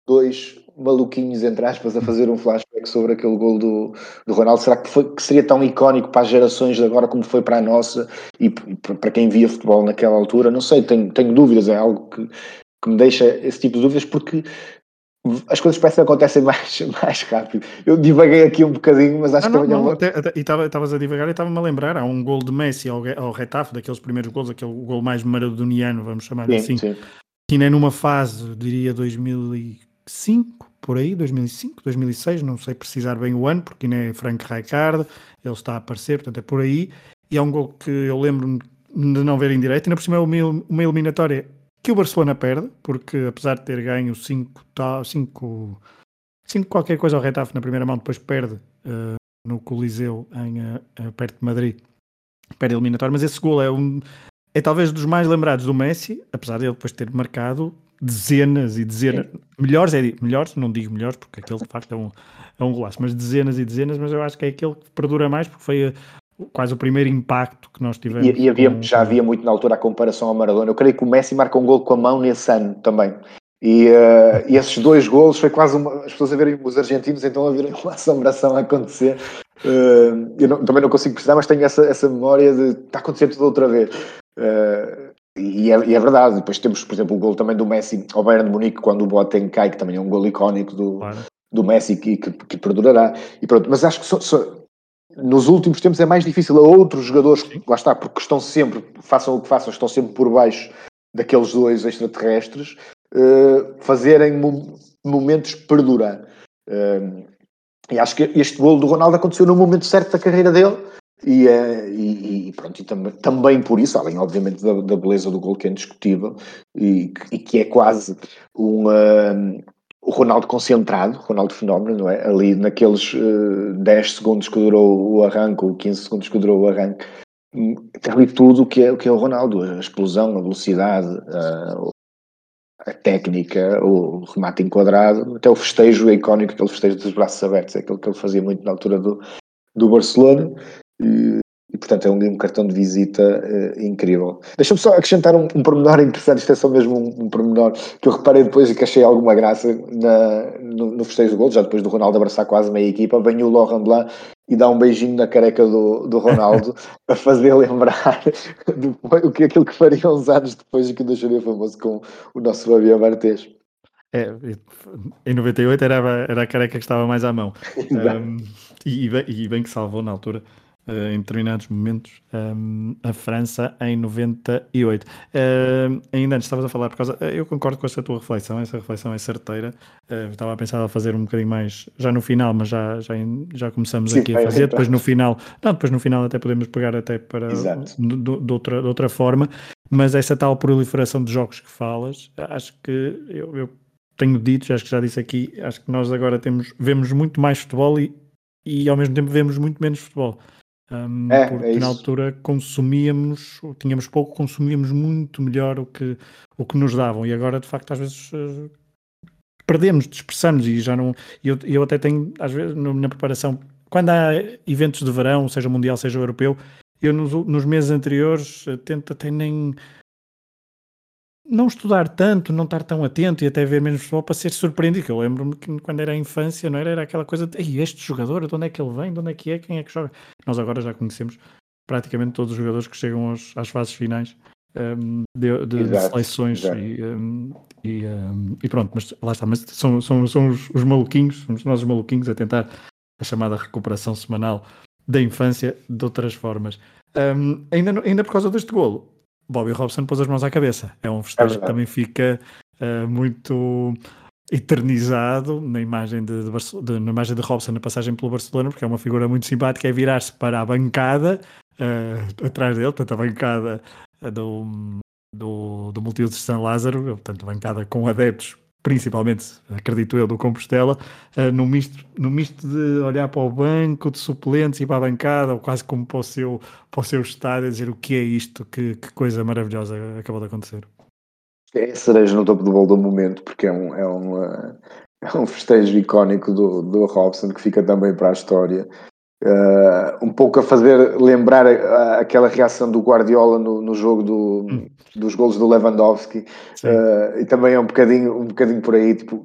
dois maluquinhos, entre aspas, a fazer um flashback sobre aquele gol do, do Ronaldo? Será que, foi, que seria tão icónico para as gerações de agora como foi para a nossa e para quem via futebol naquela altura? Não sei, tenho, tenho dúvidas, é algo que, que me deixa esse tipo de dúvidas porque as coisas parecem que acontecem mais, mais rápido. Eu divaguei aqui um bocadinho, mas acho ah, que não, não, até, até, E estavas a divagar e estava-me a lembrar, há um gol de Messi ao, ao Retafe, daqueles primeiros gols, aquele gol mais maradoniano, vamos chamar sim, assim, sim. que ainda é numa fase, diria 2005, por aí, 2005, 2006, não sei precisar bem o ano, porque ainda é Frank Rijkaard, ele está a aparecer, portanto é por aí, e é um gol que eu lembro-me de não ver em direito, ainda por cima é uma eliminatória que o Barcelona perde, porque apesar de ter ganho 5 5 qualquer coisa ao Retafe na primeira mão, depois perde uh, no Coliseu em, uh, perto de Madrid, perde eliminatório, mas esse gol é um é talvez dos mais lembrados do Messi, apesar de ele depois ter marcado dezenas e dezenas, Sim. melhores, é, melhores, não digo melhores, porque aquele de facto é um, é um golaço, mas dezenas e dezenas, mas eu acho que é aquele que perdura mais, porque foi quase o primeiro impacto que nós tivemos. E, e havia, com... já havia muito na altura a comparação ao Maradona. Eu creio que o Messi marca um gol com a mão nesse ano também. E, uh, e esses dois golos foi quase uma, as pessoas a verem os argentinos então a verem uma assombração a acontecer. Uh, eu não, também não consigo precisar, mas tenho essa, essa memória de está acontecendo tudo outra vez. Uh, e, é, e, é, verdade. Depois temos, por exemplo, o gol também do Messi ao Bayern de Munique quando o Boateng cai, que também é um gol icónico do, claro. do Messi que, que, que, perdurará. E pronto, mas acho que nos últimos tempos é mais difícil a outros jogadores, lá está, porque estão sempre, façam o que façam, estão sempre por baixo daqueles dois extraterrestres, uh, fazerem momentos perdurar. Uh, e acho que este golo do Ronaldo aconteceu no momento certo da carreira dele. E, uh, e, e pronto, e também, também por isso, além obviamente da, da beleza do gol que é indiscutível e, e que é quase uma, o Ronaldo concentrado, Ronaldo fenómeno, não é? Ali naqueles uh, eh, 10 segundos que durou o arranque, ou 15 segundos que durou o arranque, tem ali tudo o que é o, que é o Ronaldo, a explosão, a velocidade, a, a técnica, o remate enquadrado, até o festejo icónico, aquele festejo dos braços abertos, é aquele que ele fazia muito na altura do, do Barcelona. E, portanto é um, um cartão de visita uh, incrível. Deixa-me só acrescentar um, um pormenor interessante, isto é só mesmo um, um pormenor que eu reparei depois e que achei alguma graça na, no, no festejo do gol, já depois do Ronaldo abraçar quase meia equipa, vem o Laurent Blanc e dá um beijinho na careca do, do Ronaldo a fazer lembrar depois, o que aquilo que faria uns anos depois e que deixaria famoso com o nosso Fabiano Martês. É, em 98 era, era a careca que estava mais à mão. um, e, e, bem, e bem que salvou na altura em determinados momentos um, a França em 98. Uh, ainda antes estavas a falar por causa. Eu concordo com essa tua reflexão, essa reflexão é certeira. Uh, estava a pensar a fazer um bocadinho mais já no final, mas já, já, já começamos Sim, aqui a fazer. Depois no final, não, depois no final até podemos pegar até para de, de, outra, de outra forma. Mas essa tal proliferação de jogos que falas, acho que eu, eu tenho dito, acho que já disse aqui, acho que nós agora temos, vemos muito mais futebol e, e ao mesmo tempo vemos muito menos futebol. Um, é, porque é na altura consumíamos, tínhamos pouco, consumíamos muito melhor o que, o que nos davam, e agora de facto às vezes uh, perdemos, dispersamos e já não. Eu, eu até tenho, às vezes, na preparação, quando há eventos de verão, seja mundial, seja europeu, eu nos, nos meses anteriores uh, tento até nem não estudar tanto, não estar tão atento e até ver menos futebol para ser surpreendido. Eu lembro-me que quando era a infância, não era? Era aquela coisa de este jogador, de onde é que ele vem, de onde é que é, quem é que joga. Nós agora já conhecemos praticamente todos os jogadores que chegam aos, às fases finais um, de, de, exato, de, seleções E, um, e, um, e, pronto, mas lá está, mas são, são, são os, os maluquinhos, somos nós os maluquinhos a tentar a chamada recuperação semanal da infância de outras formas. Hum, ainda, ainda por causa deste golo, Bobby Robson pôs as mãos à cabeça. É um festejo é que também fica uh, muito eternizado na imagem de, de, de, na imagem de Robson na passagem pelo Barcelona, porque é uma figura muito simpática, é virar-se para a bancada uh, atrás dele, portanto a bancada do, do, do Multiuso de São Lázaro, portanto a bancada com adeptos principalmente, acredito eu, do Compostela, uh, no, misto, no misto de olhar para o banco de suplentes e para a bancada, ou quase como para o seu, para o seu estádio, dizer o que é isto, que, que coisa maravilhosa acabou de acontecer. É a cereja no topo do bolo do momento, porque é um, é um, é um festejo icónico do, do Robson que fica também para a história. Uh, um pouco a fazer lembrar a, a, aquela reação do Guardiola no, no jogo do, hum. dos golos do Lewandowski uh, e também é um bocadinho, um bocadinho por aí tipo,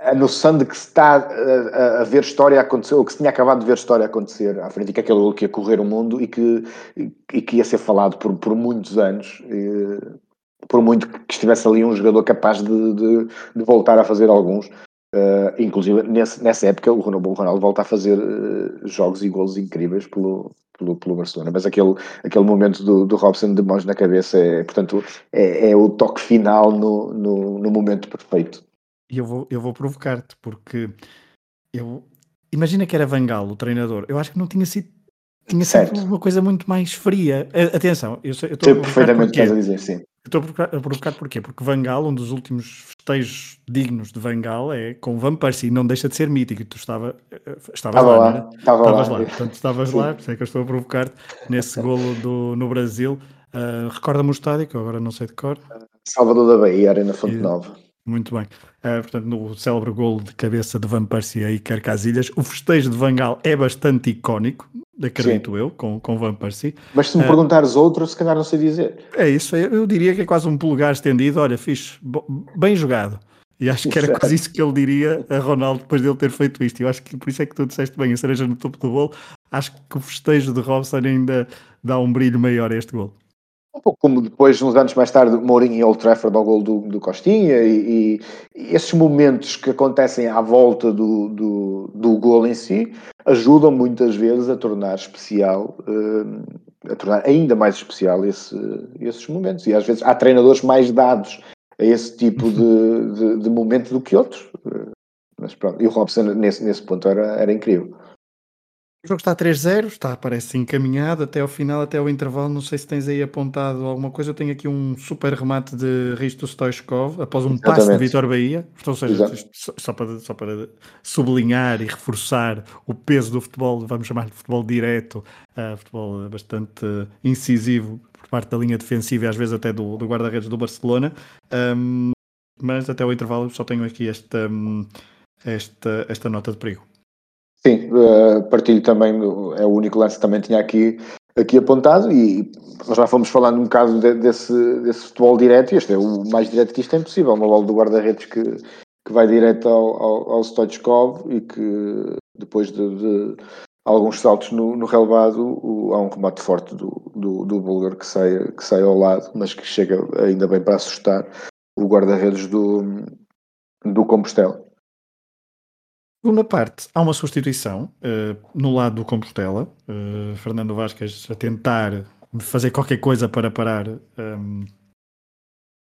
a noção de que se está a, a, ver história acontecer ou que se tinha acabado de ver história acontecer à frente e que aquele que ia correr o mundo e que, e, que ia ser falado por, por muitos anos e, por muito que estivesse ali um jogador capaz de, de, de voltar a fazer alguns Uh, inclusive, nesse, nessa época, o Ronaldo, o Ronaldo volta a fazer uh, jogos e golos incríveis pelo, pelo, pelo, Barcelona. Mas aquele, aquele momento do, do Robson de mãos na cabeça é, portanto, é, é o toque final no, no, no, momento perfeito. E eu vou, eu vou provocar-te, porque eu imagina que era Vangal, o treinador. Eu acho que não tinha sido. Tinha sido uma coisa muito mais fria. Atenção, eu, estou perfeitamente a dizer, sim. Estou a provocar porquê? Porque Vangal, um dos últimos festejos dignos de Vangal é com Van Persie, não deixa de ser mítico. E tu estava, eh, estavas lá, lá, é? estava estavas lá. lá. Portanto, estavas lá, por isso é que eu estou a provocar-te nesse golo do, no Brasil. Uh, Recorda-me o estádio, que eu agora não sei de cor. Salvador da Bahia, Arena Fonte Nova. Muito bem. Uh, portanto, no célebre golo de cabeça de Van Persie aí, Quer Casilhas, o festejo de Vangal é bastante icónico acredito Sim. eu, com, com Van Persie. Mas se me uh, perguntares outro, se calhar não sei dizer. É isso, eu, diria que é quase um polegar estendido, olha, fixe, bem jogado. E acho que era quase isso que ele diria a Ronaldo depois dele ter feito isto. Eu acho que por isso é que tu disseste bem, a cereja no topo do bolo. Acho que o festejo de Robson ainda dá um brilho maior a este gol. Um pouco como depois, uns anos mais tarde, Mourinho e Old Trafford ao gol do, do Costinha e, e, esses momentos que acontecem à volta do, do, do gol em si ajudam muitas vezes a tornar especial, uh, a tornar ainda mais especial esse, esses momentos. E às vezes há treinadores mais dados a esse tipo de, de, de momento do que outros. Mas pronto, e o Robson nesse, nesse ponto era, era incrível. O jogo está 3-0, está, parece encaminhado até ao final, até ao intervalo. Não sei se tens aí apontado alguma coisa. Eu tenho aqui um super remate de Risto Stoichkov após um Exatamente. passe de Vitor Bahia. Ou seja, só, para, só para sublinhar e reforçar o peso do futebol, vamos chamar de futebol direto, uh, futebol bastante incisivo por parte da linha defensiva e às vezes até do, do guarda-redes do Barcelona. Um, mas até ao intervalo só tenho aqui esta, esta, esta nota de perigo. Sim, uh, partilho também, é o único lance que também tinha aqui, aqui apontado e nós já fomos falando um bocado de, desse, desse futebol direto e este é o mais direto que isto é impossível, uma bola do guarda-redes que, que vai direto ao, ao, ao Stoichkov e que depois de, de alguns saltos no, no relevado o, há um remate forte do, do, do búlgaro que sai, que sai ao lado, mas que chega ainda bem para assustar o guarda-redes do, do Compostela. Segunda parte, há uma substituição uh, no lado do Compostela. Uh, Fernando Vasquez a tentar fazer qualquer coisa para parar um, ehm,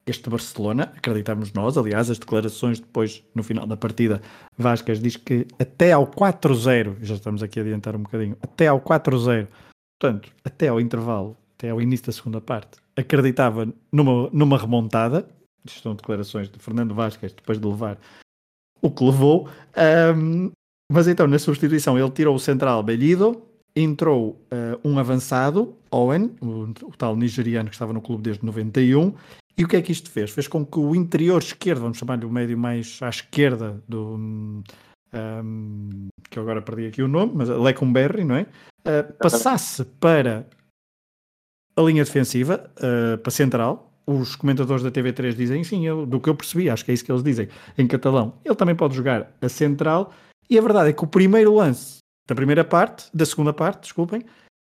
este Barcelona, acreditamos nós. Aliás, as declarações depois, no final da partida, Vasquez diz que até ao 4-0, já estamos aqui a adiantar um bocadinho, até ao 4-0, portanto, até ao intervalo, até ao início da segunda parte, acreditava numa, numa remontada. Isto são declarações de Fernando Vasquez depois de levar o que levou. Um, mas então, na substituição, ele tirou o central Bellido, entrou uh, um avançado, Owen, o, o, tal nigeriano que estava no clube desde 91. E o que é que isto fez? Fez com que o interior esquerdo, vamos chamar-lhe o médio mais à esquerda do. Um, que eu agora perdi aqui o nome, mas Lecumberri, não é? Uh, passasse para a linha defensiva, uh, para central, os comentadores da TV3 dizem, sim, eu, do que eu percebi, acho que é isso que eles dizem, em catalão. Ele também pode jogar a central, e a verdade é que o primeiro lance da primeira parte, da segunda parte, desculpem,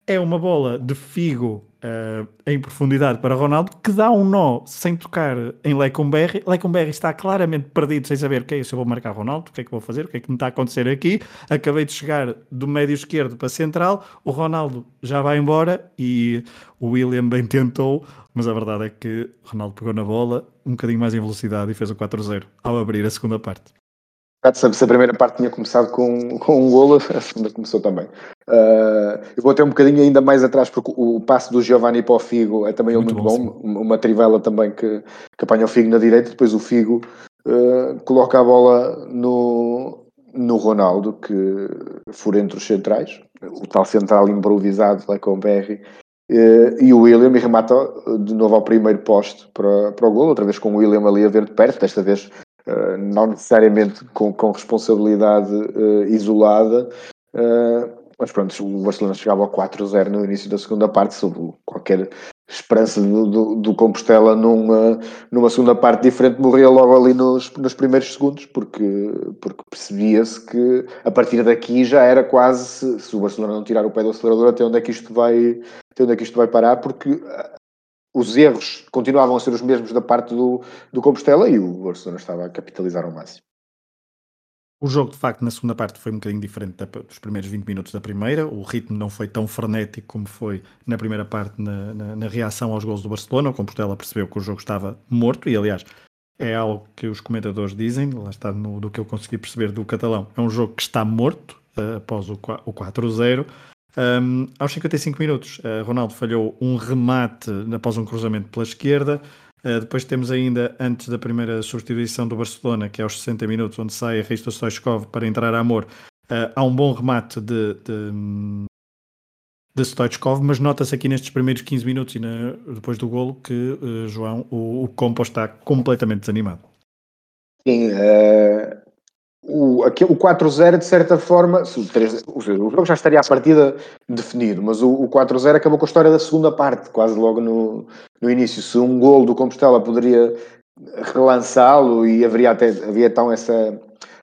é uma bola de Figo uh, em profundidade para Ronaldo que dá um nó sem tocar em Lecumberri. Lecumberri está claramente perdido sem saber o que é se eu vou marcar Ronaldo, o que é que vou fazer, o que é que me está a acontecer aqui. Acabei de chegar do médio esquerdo para central, o Ronaldo já vai embora e o William bem tentou, mas a verdade é que Ronaldo pegou na bola um bocadinho mais em velocidade e fez o 4-0 ao abrir a segunda parte se a primeira parte tinha começado com, com um golo, a segunda começou também. Uh, eu vou até um bocadinho ainda mais atrás, porque o, o passo do Giovanni para o Figo é também muito, muito bom. bom uma trivela também que, que apanha o Figo na direita, depois o Figo uh, coloca a bola no, no Ronaldo, que for entre os centrais, o tal central improvisado lá com o Berry. Uh, e o William remata de novo ao primeiro poste para, para o gol, outra vez com o William ali a ver de perto, desta vez Uh, não necessariamente com, com responsabilidade uh, isolada, uh, mas pronto, o Barcelona chegava ao 4-0 no início da segunda parte, sob qualquer esperança do, do, do, Compostela numa, numa segunda parte diferente morria logo ali nos, nos primeiros segundos, porque, porque percebia-se que a partir daqui já era quase, se, se, o Barcelona não tirar o pé do acelerador, até onde é que isto vai, até onde é que isto vai parar, porque os erros continuavam a ser os mesmos da parte do, do Compostela e o Barcelona estava a capitalizar ao máximo. O jogo, de facto, na segunda parte foi um bocadinho diferente dos primeiros 20 minutos da primeira. O ritmo não foi tão frenético como foi na primeira parte na, na, na reação aos gols do Barcelona. O Compostela percebeu que o jogo estava morto e, aliás, é algo que os comentadores dizem, lá está no, do que eu consegui perceber do catalão. É um jogo que está morto uh, após o, o 4-0. Um, aos 55 minutos, uh, Ronaldo falhou um remate após um cruzamento pela esquerda. Uh, depois temos ainda, antes da primeira substituição do Barcelona, que é aos 60 minutos, onde sai a Risto Stoichkov para entrar a Amor, uh, há um bom remate de, de, de Stoichkov, mas nota-se aqui nestes primeiros 15 minutos e na, depois do golo que, João, o, o Compo está completamente desanimado. Sim, o, o 4-0, de certa forma, o, 3, o, jogo já estaria à partida definido, mas o, o 4-0 acabou com a história da segunda parte, quase logo no, no início. Se um gol do Compostela poderia relançá-lo e haveria até havia então essa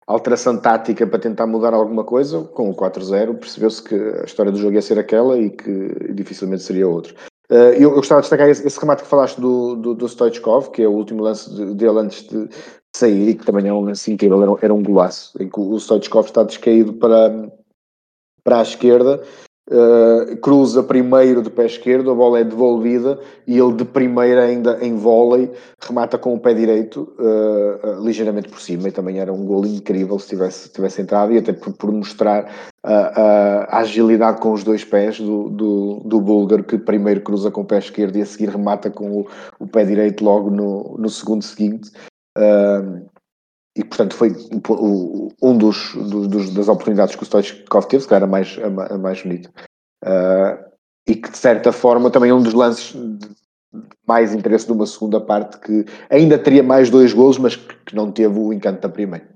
alteração tática para tentar mudar alguma coisa, com o 4-0 percebeu-se que a história do jogo ia ser aquela e que dificilmente seria outra. Uh, eu, eu, gostava de destacar esse, esse, remate que falaste do, do, do Stoichkov, que é o último lance de, dele antes de, sair, e que também é um lance incrível, era, era um golaço, em que o Stoichkov está descaído para, para a esquerda, uh, cruza primeiro de pé esquerdo, a bola é devolvida e ele de primeira ainda em vôlei remata com o pé direito uh, uh, ligeiramente por cima e também era um gol incrível se tivesse, tivesse entrado e até por, por mostrar a, a, agilidade com os dois pés do, do, do búlgaro que primeiro cruza com o pé esquerdo e a seguir remata com o, o pé direito logo no, no segundo seguinte Uh, e portanto foi um dos, dos, das oportunidades que o Stoichkov teve, que era mais, a, mais bonito. Uh, e que de certa forma também é um dos lances de mais interesse de uma segunda parte que ainda teria mais dois golos, mas que não teve o encanto da primeira.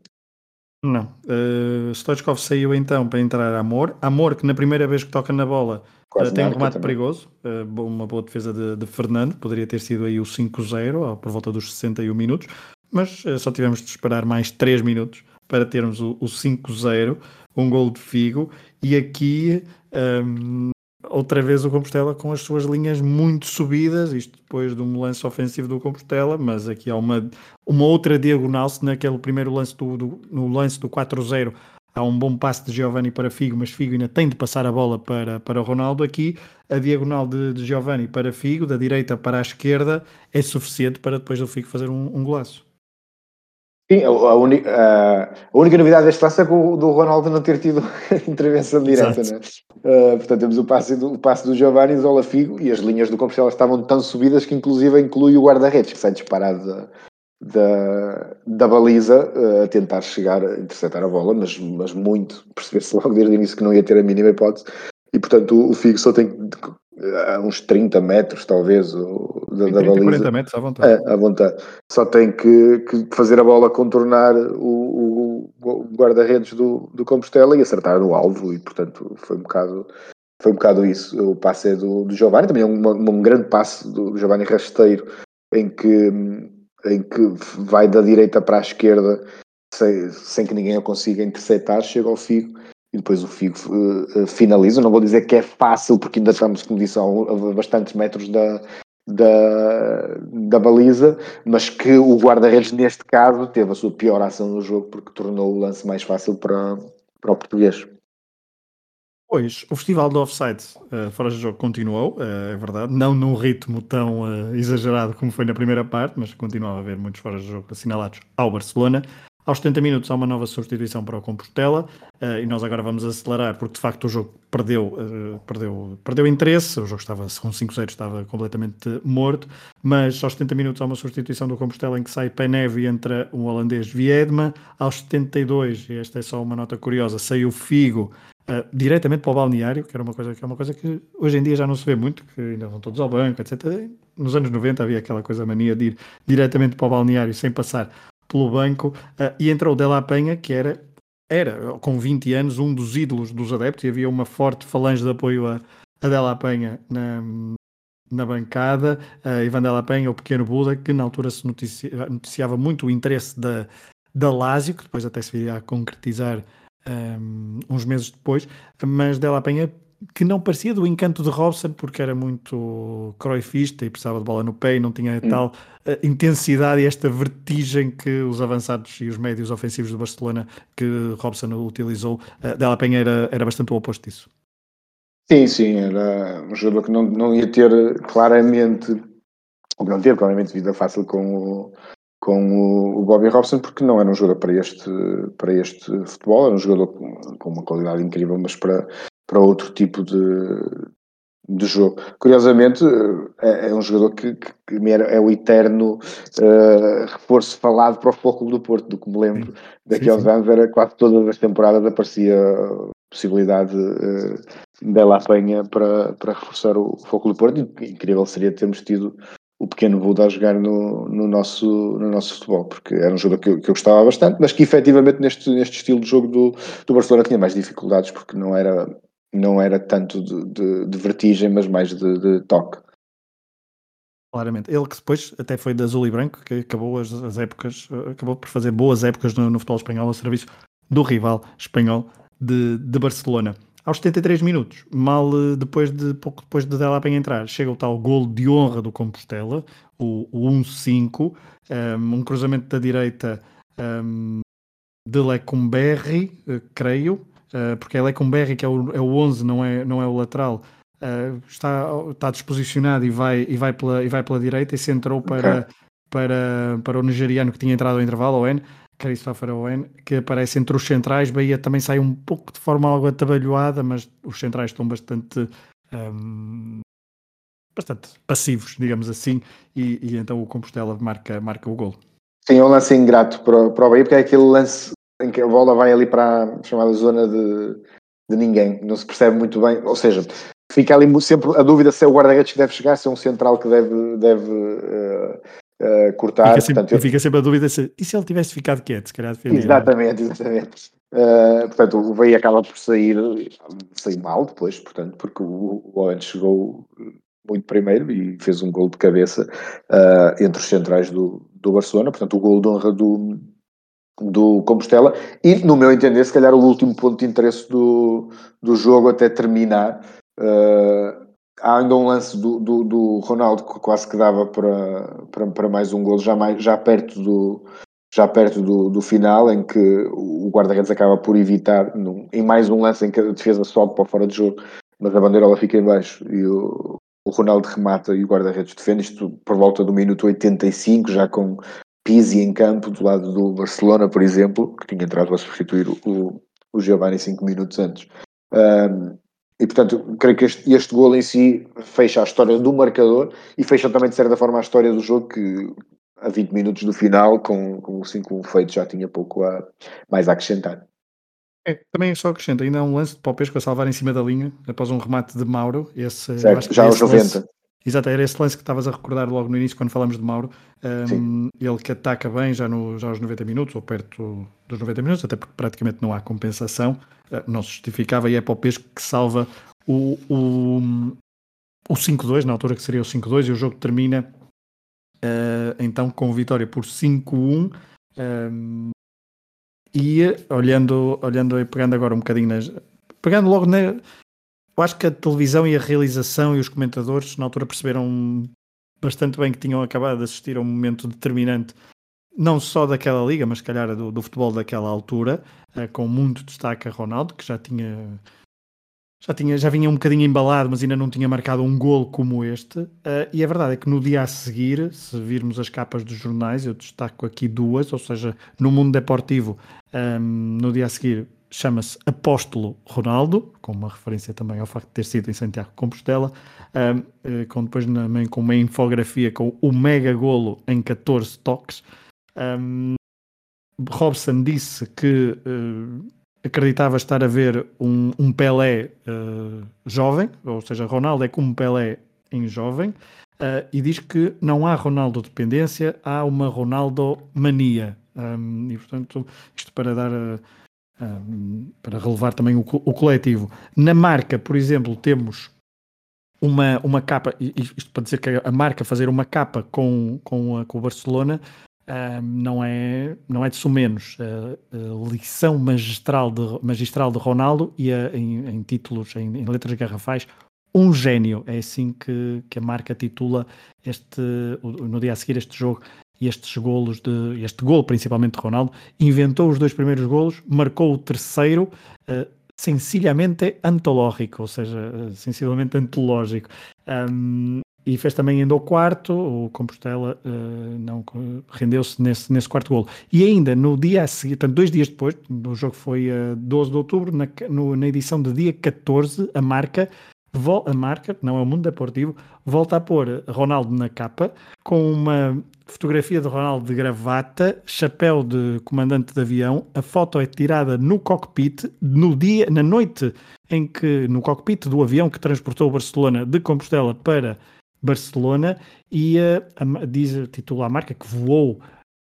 Não. Uh, Stoichkov saiu então para entrar Amor. Amor, que na primeira vez que toca na bola uh, tem um remate também. perigoso. Uh, uma boa defesa de, de, Fernando. Poderia ter sido aí o 5-0 por volta dos 61 minutos mas uh, só tivemos de esperar mais 3 minutos para termos o, o 5-0, um gol de Figo, e aqui um, outra vez o Compostela com as suas linhas muito subidas, isto depois de um lance ofensivo do Compostela, mas aqui há uma, uma outra diagonal, se naquele primeiro lance do, do no lance do 4-0 há um bom passe de Giovanni para Figo, mas Figo ainda tem de passar a bola para, para Ronaldo. Aqui, a diagonal de, de Giovanni para Figo, da direita para a esquerda, é suficiente para depois o Figo fazer um, um golaço. Sim, a, a, a, única novidade deste passo é que o do Ronaldo não ter tido intervenção direta, né? Uh, portanto, temos o passe do, o passe do Giovanni, Zola Figo e as linhas do Compostela estavam tão subidas que inclusive inclui o guarda-redes que sai disparado da, da, da baliza uh, a tentar chegar a interceptar a bola, mas, mas muito, perceber-se logo desde o início que não ia ter a mínima hipótese. E portanto o, o Figo só tem a uns 30 metros, talvez, o, da, 30, da baliza. 40 metros à vontade. É, à vontade. Só tem que, que fazer a bola contornar o, o, o guarda-redes do, do Compostela e acertar no alvo, e portanto foi um bocado. Foi um bocado isso. O passe é do, do Giovanni, também é um, um grande passe do Giovanni Rasteiro, em que, em que vai da direita para a esquerda sem, sem que ninguém o consiga interceptar, chega ao Figo e depois o Figo uh, finaliza. Não vou dizer que é fácil, porque ainda estamos, como disse, a bastantes metros da, da, da baliza, mas que o guarda-redes, neste caso, teve a sua pior ação no jogo, porque tornou o lance mais fácil para, para o português. Pois, o festival do offside uh, fora de jogo continuou, uh, é verdade, não num ritmo tão uh, exagerado como foi na primeira parte, mas continuava a haver muitos fora de jogo assinalados ao Barcelona. Aos 70 minutos há uma nova substituição para o Compostela uh, e nós agora vamos acelerar porque de facto o jogo perdeu, uh, perdeu, perdeu interesse, o jogo estava com 5-0 estava completamente morto, mas aos 70 minutos há uma substituição do Compostela em que sai Penev e entra um holandês Viedma, aos 72, e esta é só uma nota curiosa, saiu Figo uh, diretamente para o balneário, que era uma coisa que é uma coisa que hoje em dia já não se vê muito, que ainda vão todos ao banco, etc. Nos anos 90 havia aquela coisa mania de ir diretamente para o balneário sem passar pelo banco uh, e entrou Della Penha, que era, era, com 20 anos, um dos ídolos dos adeptos e havia uma forte falange de apoio a, a Della Penha na, na bancada. Uh, Ivan Della Penha, o pequeno Buda, que na altura se noticia, noticiava muito o interesse da, da Lazio, que depois até se viria a concretizar um, uns meses depois, mas Della Penha que não parecia do encanto de Robson, porque era muito croifista e precisava de bola no pé e não tinha hum. tal uh, intensidade e esta vertigem que os avançados e os médios ofensivos do Barcelona que Robson utilizou. Uh, Della Penha era, era bastante o oposto disso. Sim, sim, era um jogador que não, não ia ter claramente, ou não teve claramente vida fácil com o, com o, o Bobby Robson, porque não era um jogador para este, para este futebol, era um jogador com, com uma qualidade incrível, mas para, para outro tipo de, de jogo. Curiosamente, é, é um jogador que, que, que, é o eterno uh, reforço falado para o Foco do Porto, do que me lembro. Daqui aos anos era quase todas as temporadas aparecia a possibilidade uh, dela apanha para, para reforçar o Foco do Porto. E, incrível seria termos tido o pequeno Buda a jogar no, no, nosso, no nosso futebol, porque era um jogo que eu, que eu gostava bastante, mas que efetivamente neste, neste estilo de jogo do, do Barcelona tinha mais dificuldades, porque não era não era tanto de, de, de vertigem, mas mais de, de, toque. Claramente. Ele que depois até foi de azul e branco, que acabou as, as épocas, acabou por fazer boas épocas no, no, futebol espanhol ao serviço do rival espanhol de, de Barcelona. Aos 73 minutos, mal eh, depois de pouco depois de Della Penha entrar, chega o tal gol de honra do Compostela, o, o 1-5, um, um, cruzamento da direita um, de Lecumberri, eh, creio, uh, porque é Lecumberri, que é o, é o 11, não é, não é o lateral, uh, está, está disposicionado e vai, e, vai pela, e vai pela direita e se entrou para, okay. para, para o nigeriano que tinha entrado ao intervalo, Owen, Christopher Owen, que aparece entre os centrais. Bahia também sai um pouco de forma algo atabalhoada, mas os centrais estão bastante. Um, bastante passivos, digamos assim, e, e, então o Compostela marca, marca o gol. Sim, é um lance ingrato para, para o Bahia, porque é aquele lance em que a bola vai ali para a chamada zona de, de ninguém, não se percebe muito bem, ou seja, fica ali sempre a dúvida se é o guarda-redes que deve chegar, se é um central que deve, deve uh, uh, cortar. Fica sempre, portanto, fica sempre a dúvida se, e se ele tivesse ficado quieto, se calhar defendia. Exatamente, exatamente. Uh, portanto, o Bahia acaba por sair, sair mal depois, portanto, porque o, o Owen chegou muito primeiro e fez um gol de cabeça entre os centrais do, do Barcelona, portanto o gol de honra do, do Compostela e, no meu entender, se calhar o último ponto de interesse do, do jogo até terminar. Uh, há ainda um lance do, do, do, Ronaldo que quase que dava para, para, para mais um gol, já, mais, já perto do, já perto do, do final, em que o guarda-redes acaba por evitar, num, em mais um lance em que a defesa sobe para fora de jogo, mas a bandeirola fica em baixo e o, o Ronaldo remata e o guarda-redes defende, isto por volta do minuto 85, já com Pizzi em campo, do lado do Barcelona, por exemplo, que tinha entrado a substituir o, o Giovanni cinco minutos antes. Um, e portanto, creio que este, este gol em si fecha a história do marcador e fecha também de certa forma a história do jogo que a 20 minutos do final, com, com o 5-1 feito, já tinha pouco a, mais a acrescentar. É, também só acrescento, ainda há um lance de Popesco a salvar em cima da linha, após um remate de Mauro. Esse, certo, já aos 90. Lance, exato, era esse lance que estavas a recordar logo no início, quando falamos de Mauro. Um, ele que ataca bem já, no, já aos 90 minutos, ou perto dos 90 minutos, até porque praticamente não há compensação, uh, não se justificava, e é Popesco que salva o, o, o 5-2, na altura que seria o 5-2, e o jogo termina uh, então com vitória por 5-1. Um, e olhando, olhando e pegando agora um bocadinho nas. Pegando logo na. Eu acho que a televisão e a realização e os comentadores na altura perceberam bastante bem que tinham acabado de assistir a um momento determinante, não só daquela liga, mas se calhar do, do futebol daquela altura, uh, com muito destaque a Ronaldo, que já tinha já, tinha, já vinha um bocadinho embalado, mas ainda não tinha marcado um golo como este. Uh, e a verdade é que no dia a seguir, se virmos as capas dos jornais, eu destaco aqui duas, ou seja, no mundo deportivo, um, ehm, no dia a seguir chama-se Apóstolo Ronaldo, com uma referência também ao facto de ter sido em Santiago de Compostela, um, eh, com depois também com uma infografia com o mega golo em 14 toques. Um, Robson disse que uh, acreditava estar a ver um, um Pelé uh, jovem, ou seja, Ronaldo é como Pelé em jovem, uh, e diz que não há Ronaldo dependência, há uma Ronaldo mania. Um, e portanto, isto para dar um, para relevar também o, o, coletivo. Na marca, por exemplo, temos uma, uma capa, isto para dizer que a marca fazer uma capa com, com, a, com o Barcelona Uh, não, é, não é de sumenos. Uh, a lição magistral de, magistral de Ronaldo e a, em, em, títulos, em, em, letras garrafais, um gênio. É assim que, que a marca titula este, no dia a seguir este jogo e estes golos de este gol principalmente de Ronaldo. Inventou os dois primeiros golos, marcou o terceiro. Uh, sencillamente antológico, ou seja, uh, sensivelmente antológico. Um, e fez também ainda o quarto, o Compostela uh, não rendeu-se nesse, nesse quarto golo. E ainda no dia a seguir, portanto, dois dias depois, o jogo foi uh, 12 de outubro, na, no, na edição de dia 14, a marca, a marca, não é o mundo deportivo, volta a pôr Ronaldo na capa, com uma fotografia de Ronaldo de gravata, chapéu de comandante de avião. A foto é tirada no cockpit, no dia, na noite em que, no cockpit do avião que transportou Barcelona de Compostela para Barcelona e uh, diz, titula a marca que voou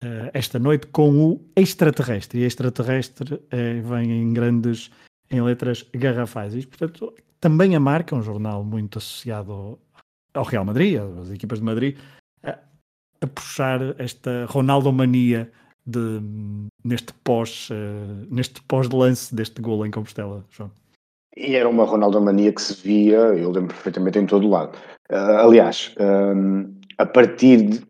uh, esta noite com o extraterrestre. E extraterrestre uh, vem em grandes, em letras garrafais. E, portanto, também a marca, um jornal muito associado ao, Real Madrid, às equipas de Madrid, a, a puxar esta Ronaldo-mania de, neste pós, uh, neste pós-lance deste golo em Compostela, João. E era uma Ronaldo mania que se via, eu lembro perfeitamente, em todo lado. Uh, aliás, um, a partir de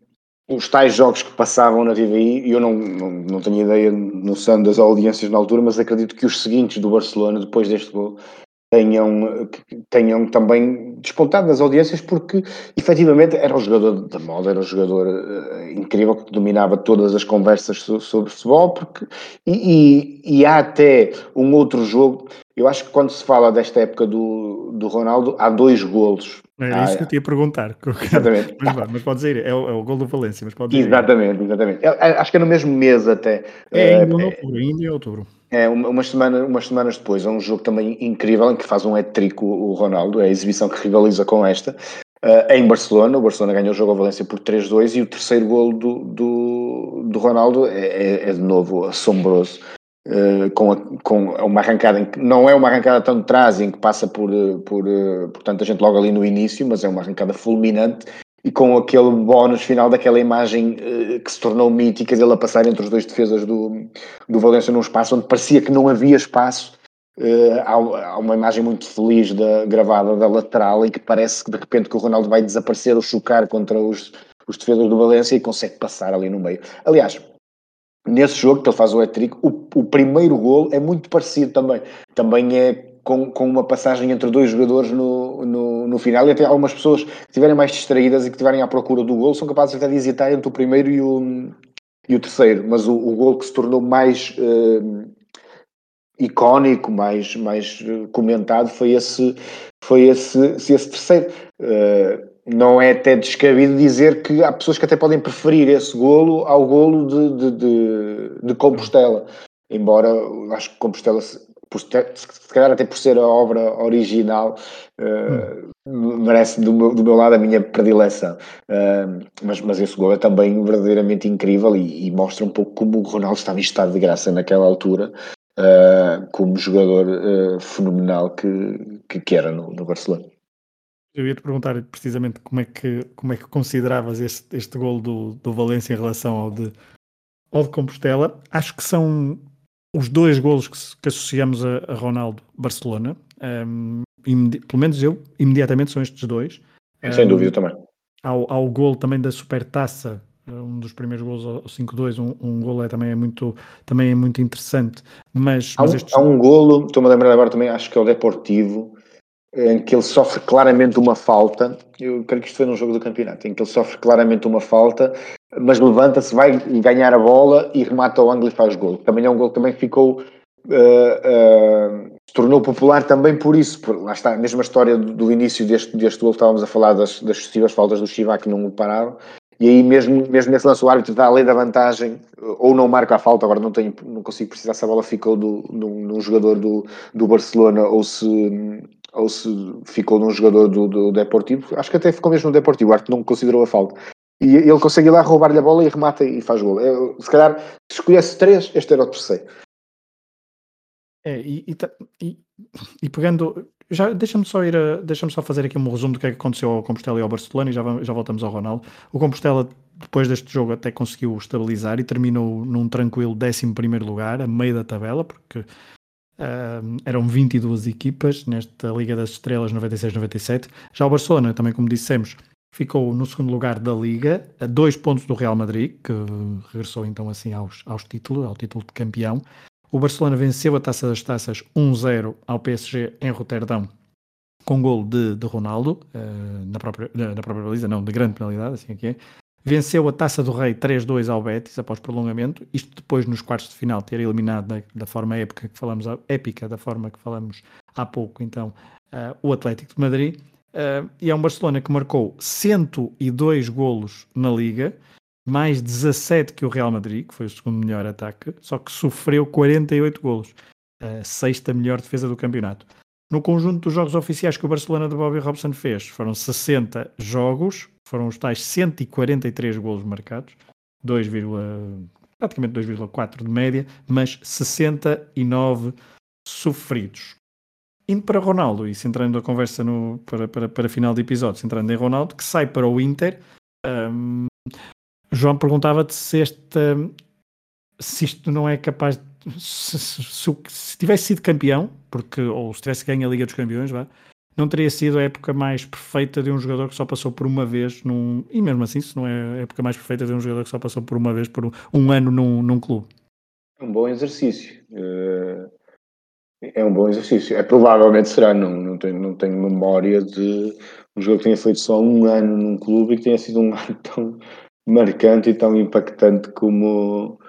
os tais jogos que passavam na TVI, eu não, não, não tenho ideia, noção das audiências na altura, mas acredito que os seguintes do Barcelona, depois deste gol, tenham, tenham também despontado nas audiências, porque efetivamente era um jogador da moda, era um jogador uh, incrível que dominava todas as conversas so, sobre futebol, porque, e, e, e, há até um outro jogo, eu acho que quando se fala desta época do, do Ronaldo, há dois golos. Era isso que eu te ia perguntar. Exatamente. Mas, mas pode dizer, é o, é o gol do Valência, mas pode dizer. Exatamente, exatamente. Acho que é no mesmo mês até. É, ainda em outubro, ainda em outubro. É, umas, semana, umas semanas depois, é um jogo também incrível em que faz um hat-trick o, Ronaldo, é a exibição que rivaliza com esta, uh, em Barcelona. O Barcelona ganhou o jogo ao Valência por 3-2 e o terceiro golo do, do, do Ronaldo é, é, é, de novo assombroso. Uh, com, a, com uma arrancada em que não é uma arrancada tão de trás em que passa por, por, por tanta gente logo ali no início, mas é uma arrancada fulminante e com aquele bónus final daquela imagem uh, que se tornou mítica dele a passar entre os dois defesas do, do Valência num espaço onde parecia que não havia espaço. Uh, há, há, uma imagem muito feliz da, gravada da lateral e que parece que de repente que o Ronaldo vai desaparecer ou chocar contra os, os defesas do Valência e consegue passar ali no meio. Aliás, nesse jogo que ele faz o hat-trick, o, o primeiro gol é muito parecido também. Também é com, com uma passagem entre dois jogadores no, no, no final e até algumas pessoas que estiverem mais distraídas e que estiverem à procura do gol são capazes até de hesitar entre o primeiro e o, e o terceiro, mas o, o gol que se tornou mais uh, icónico, mais, mais eh, comentado foi esse, foi esse, esse terceiro. Uh, não é até descabido dizer que há pessoas que até podem preferir esse golo ao golo de, de, de, de Compostela. Embora acho que Compostela por, se calhar até por ser a obra original, uh, hum. merece do meu, do meu, lado a minha predileção. Uh, mas, mas esse gol é também verdadeiramente incrível e, e, mostra um pouco como o Ronaldo estava em estado de graça naquela altura, uh, como jogador fenomenal que, que, que, era no, no Barcelona. Eu ia te perguntar precisamente como é que, como é que consideravas este, este gol do, do Valência em relação ao de, ao de Compostela. Acho que são os dois golos que, que associamos a, a Ronaldo Barcelona, um, pelo menos eu, imediatamente são estes dois. Sem um, dúvida também. Ao, ao gol também da Supertaça, um dos primeiros gols ao 5-2, um, um gol é, também, é muito, também é muito interessante. Mas, há, um, mas estes... há um golo, estou-me a lembrar agora também, acho que é o Deportivo, em que ele sofre claramente uma falta. Eu creio que isto foi num jogo do campeonato, em que ele sofre claramente uma falta, mas levanta-se, vai ganhar a bola e remata o ângulo e faz gol. Também é um gol que também ficou. Uh, uh, se tornou popular também por isso, por, lá está, a mesma história do, do início deste, deste gol, estávamos a falar das, das sucessivas faltas do Chiva que não pararam, e aí mesmo, mesmo nesse lance o árbitro dá a lei da vantagem, ou não marca a falta, agora não, tenho, não consigo precisar se a bola ficou do, num, jogador do, do Barcelona ou se, ou se ficou num jogador do, do Deportivo, acho que até ficou mesmo no Deportivo, o Arte não considerou a falta. E ele consegue ir lá roubar-lhe a bola e remata e faz gol. Se calhar, se escolhesse três, este era o terceiro. É, e, e, e pegando, já deixa-me só ir a, deixa-me só fazer aqui um resumo do que é que aconteceu ao Compostela e ao Barcelona e já, já voltamos ao Ronaldo. O Compostela, depois deste jogo, até conseguiu estabilizar e terminou num tranquilo 11 lugar, a meio da tabela, porque Uh, eram 22 equipas nesta Liga das Estrelas 96-97. Já o Barcelona, também como dissemos, ficou no segundo lugar da Liga, a dois pontos do Real Madrid, que regressou então assim aos, aos títulos, ao título de campeão. O Barcelona venceu a Taça das Taças 1-0 ao PSG em Roterdão, com gol de, de Ronaldo, uh, na, própria, na, própria baliza, não, de grande penalidade, assim aqui é. Venceu a Taça do Rei 3-2 ao Betis após prolongamento, isto depois nos quartos de final ter eliminado da, da forma épica que falamos, épica da forma que falamos há pouco, então, uh, o Atlético de Madrid. Uh, e é um Barcelona que marcou 102 golos na Liga, mais 17 que o Real Madrid, que foi o segundo melhor ataque, só que sofreu 48 golos, a sexta melhor defesa do campeonato. No conjunto dos jogos oficiais que o Barcelona de Bobby Robson fez, foram 60 jogos, foram os tais 143 golos marcados, 2, praticamente 2,4 de média, mas 69 sofridos. Indo para Ronaldo e centrando a conversa no, para, para, para final de episódio, centrando em Ronaldo, que sai para o Inter. Um, João perguntava-te se, esta, se isto não é capaz de. Se, se, se, se, tivesse sido campeão, porque, ou se tivesse ganho a Liga dos Campeões, vá, não teria sido a época mais perfeita de um jogador que só passou por uma vez num. E mesmo assim, se não é a época mais perfeita de um jogador que só passou por uma vez por um, um ano num, num clube. É um bom exercício. Uh, é um bom exercício. É provavelmente será, não, não, tenho, não tenho memória de um jogador que tenha feito só um ano num clube e que tenha sido um ano tão marcante e tão impactante como.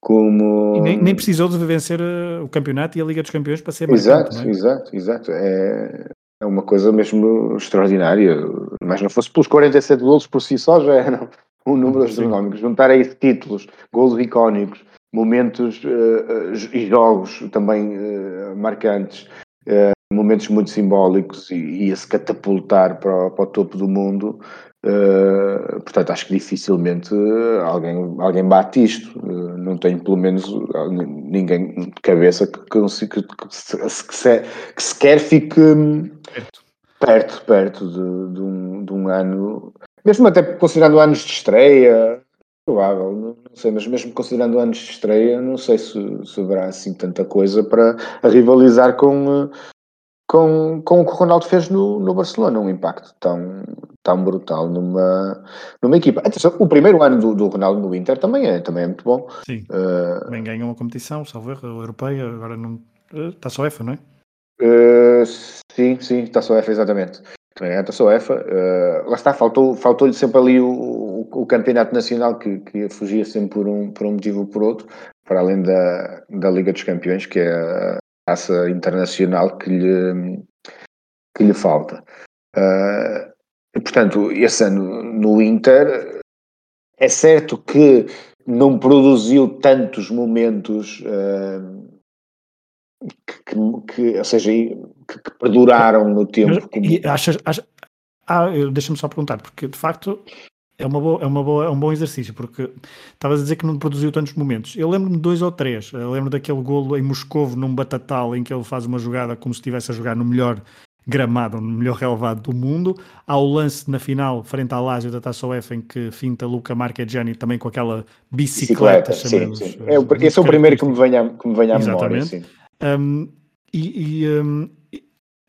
como... E nem, nem precisou de vencer uh, o campeonato e a Liga dos Campeões para ser marcante. Exato, é? exato, exato. É, é uma coisa mesmo extraordinária. Mas não fosse pelos 47 golos por si só, já era um número astronómico. Juntar a isso títulos, golos icónicos, momentos uh, e jogos também uh, marcantes, momentos muito simbólicos e, e a se catapultar para, para o topo do mundo. portanto, acho que dificilmente alguém, alguém bate isto. não tenho, pelo menos, ninguém de cabeça que, que, que, que, se, que, se, que sequer fique perto, perto, perto de, de, um, de um ano, mesmo até considerando anos de estreia, provável, não, sei, mas mesmo considerando anos de estreia, não sei se, se haverá assim tanta coisa para rivalizar com, com, com o que o Ronaldo fez no, no Barcelona, um impacto tão, tão brutal numa, numa equipa. Atenção, o primeiro ano do, do Ronaldo no Inter também é, também é muito bom. Sim, uh, também ganha uma competição, salvo erro, europeia, agora não... Está só EFA, não é? Uh, sim, sim, está só EFA, exatamente. Também é está só EFA. Uh, lá está, faltou-lhe faltou sempre ali o, o, o, campeonato nacional que, que fugia sempre por um, por um motivo ou por outro, para além da, da Liga dos Campeões, que é a taça internacional que lhe, que lhe falta. Uh, e, portanto, esse ano no Inter, é certo que não produziu tantos momentos uh, que, que, ou seja, que, que perduraram no tempo. Como... achas, achas, ah, deixa-me só perguntar, porque de facto é, uma boa, é, uma boa, é um bom exercício, porque estavas a dizer que não produziu tantos momentos. Eu lembro-me de dois ou três. Eu lembro daquele golo em Moscovo, num Batatal, em que ele faz uma jogada como se estivesse a jogar no melhor gramado, no melhor relevado do mundo. Há o lance na final, frente à Lazio da Taça UEFA, em que finta Luca Marchegiani também com aquela bicicleta. bicicleta sim, sim. É, esse é o primeiro que me vem à, que me vem à memória. Sim. Um, e, e um,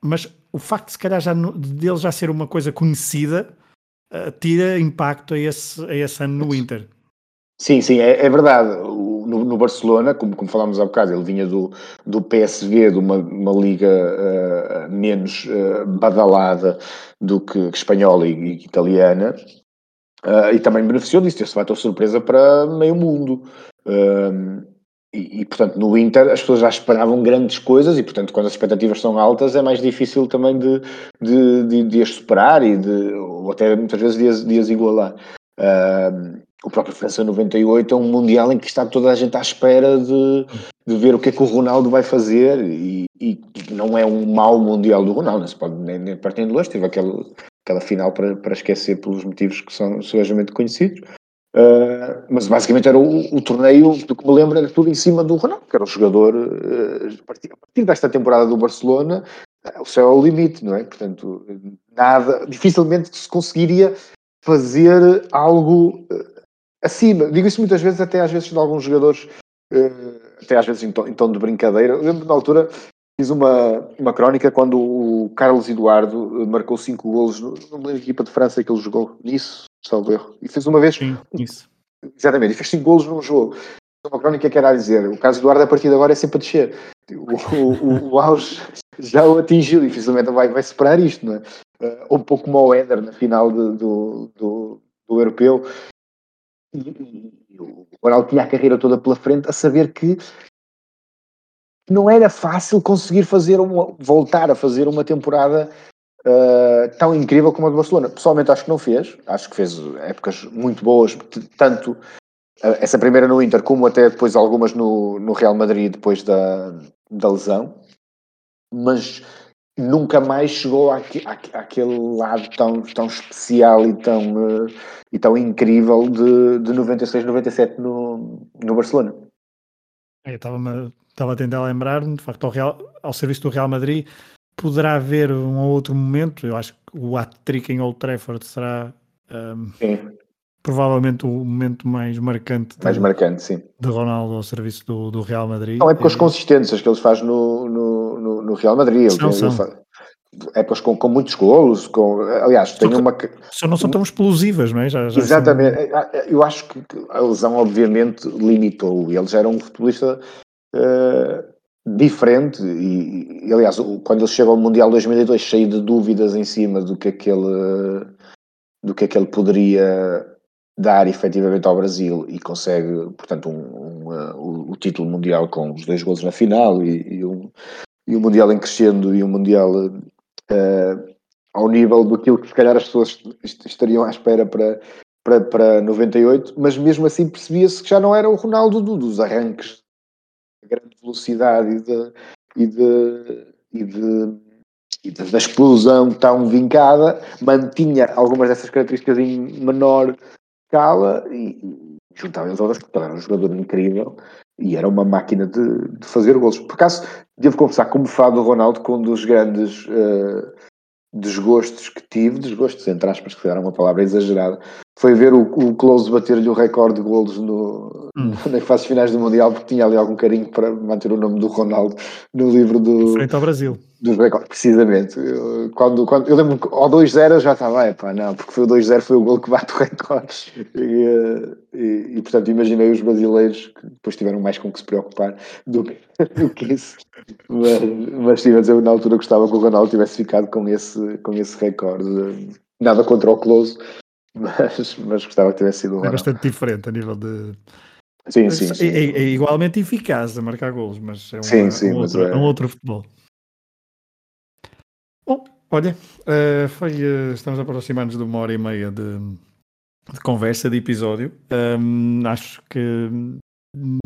mas o facto de se calhar já dele já ser uma coisa conhecida tira impacto a esse, a esse ano no Inter. Sim, sim, é, é verdade. no, no, Barcelona, como, como falámos há bocado, ele vinha do, do PSV, de uma, uma liga uh, menos uh, badalada do que, que espanhola e, e italiana, uh, e também beneficiou disso, esse fator surpresa para meio mundo. E, e, portanto, no Inter as pessoas já esperavam grandes coisas e, portanto, quando as expectativas são altas é mais difícil também de, de, de, de as superar e de, ou até muitas vezes de as, de as igualar. Uh, o próprio França 98 é um Mundial em que está toda a gente à espera de, de ver o que é que o Ronaldo vai fazer e, e não é um mau Mundial do Ronaldo, não se pode nem, nem partir de longe, teve aquela, aquela final para, para esquecer pelos motivos que são seguramente conhecidos. Uh, mas basicamente era o, o, torneio, do que me lembro, era tudo em cima do Ronaldo, que era o jogador, uh, a, partir, a, partir, desta temporada do Barcelona, uh, o céu é o limite, não é? Portanto, nada, dificilmente se conseguiria fazer algo acima. Digo isso muitas vezes, até às vezes de alguns jogadores, até às vezes em em tom de brincadeira. Eu lembro na altura, fiz uma, uma crónica quando o Carlos Eduardo marcou cinco golos numa equipa de França que ele jogou nisso salvo erro. E fez uma vez. Sim, isso. Exatamente, e fez 5 golos num jogo. Uma crónica que era a dizer: o caso do Eduardo a partir de agora é sempre a descer. O, o, o auge já o atingiu, dificilmente vai, vai superar isto, não é? Uh, um pouco como o Éder na final de, do, do, do europeu. E, e, o Ronaldo tinha a carreira toda pela frente a saber que não era fácil conseguir fazer uma, voltar a fazer uma temporada uh, tão incrível como a do Barcelona. Pessoalmente acho que não fez, acho que fez épocas muito boas, tanto uh, essa primeira no Inter como até depois algumas no, no Real Madrid depois da, da lesão, mas nunca mais chegou àquele lado tão, tão especial e tão, uh, e tão incrível de, de 96, 97 no, no Barcelona. Eu estava a tentar lembrar-me, de facto, ao, Real, ao serviço do Real Madrid, poderá haver um ou outro momento, eu acho que o hat-trick em Old Trafford será um, provavelmente o momento mais marcante mais de, marcante, sim. de Ronaldo ao serviço do, do Real Madrid. Não, é com as consistências que eles fazem no, no, no, no Real Madrid. São, são. Faz, épocas com, com muitos golos, com, aliás, tem uma... Só não são tão explosivas, não é? Já, já Exatamente, são... É, é, eu acho que a lesão obviamente limitou, eles eram um futebolista uh, diferente e, e, aliás quando ele chega ao Mundial 2002 cheio de dúvidas em cima do que aquele do que aquele poderia dar efetivamente ao Brasil e consegue portanto um, um, uh, o, título mundial com os dois gols na final e, e, um, e um mundial em crescendo e um mundial uh, ao nível daquilo que se calhar as pessoas estariam à espera para para, para 98, mas mesmo assim percebia-se que já não era o Ronaldo dos arranques grande velocidade e, de, e, de, e, de, e da explosão tão vincada, mantinha algumas dessas características em menor escala e, juntava as outras, porque era um jogador incrível e era uma máquina de, de fazer gols. Por acaso, devo confessar, como fã do Ronaldo, com um dos grandes uh, desgostos que tive, desgostos entre aspas, que era uma palavra exagerada, foi ver o, o Close bater-lhe o recorde de golos no, hum. nas fases finais do Mundial, porque tinha ali algum carinho para manter o nome do Ronaldo no livro do. Frente ao Brasil. Dos recordes, precisamente. Eu, quando, quando, eu lembro que ao 2-0 já estava, é pá, não, porque foi o 2-0 foi o gol que bate o recorde. E, eh, e, e, portanto imaginei os brasileiros que depois tiveram mais com que se preocupar do que, do que isso. Mas, mas sim, mas eu na altura gostava que o Ronaldo tivesse ficado com esse, com esse recorde. Nada contra o Close, mas, mas gostava que tivesse sido o É bastante diferente a nível de. Sim, sim, sim. É, é, igualmente eficaz a marcar golos, mas é, uma, sim, sim, um, mas outro, é... um outro futebol. Bom, olha, uh, foi, uh, estamos aproximando de uma hora e meia de, de conversa, de episódio. Um, acho que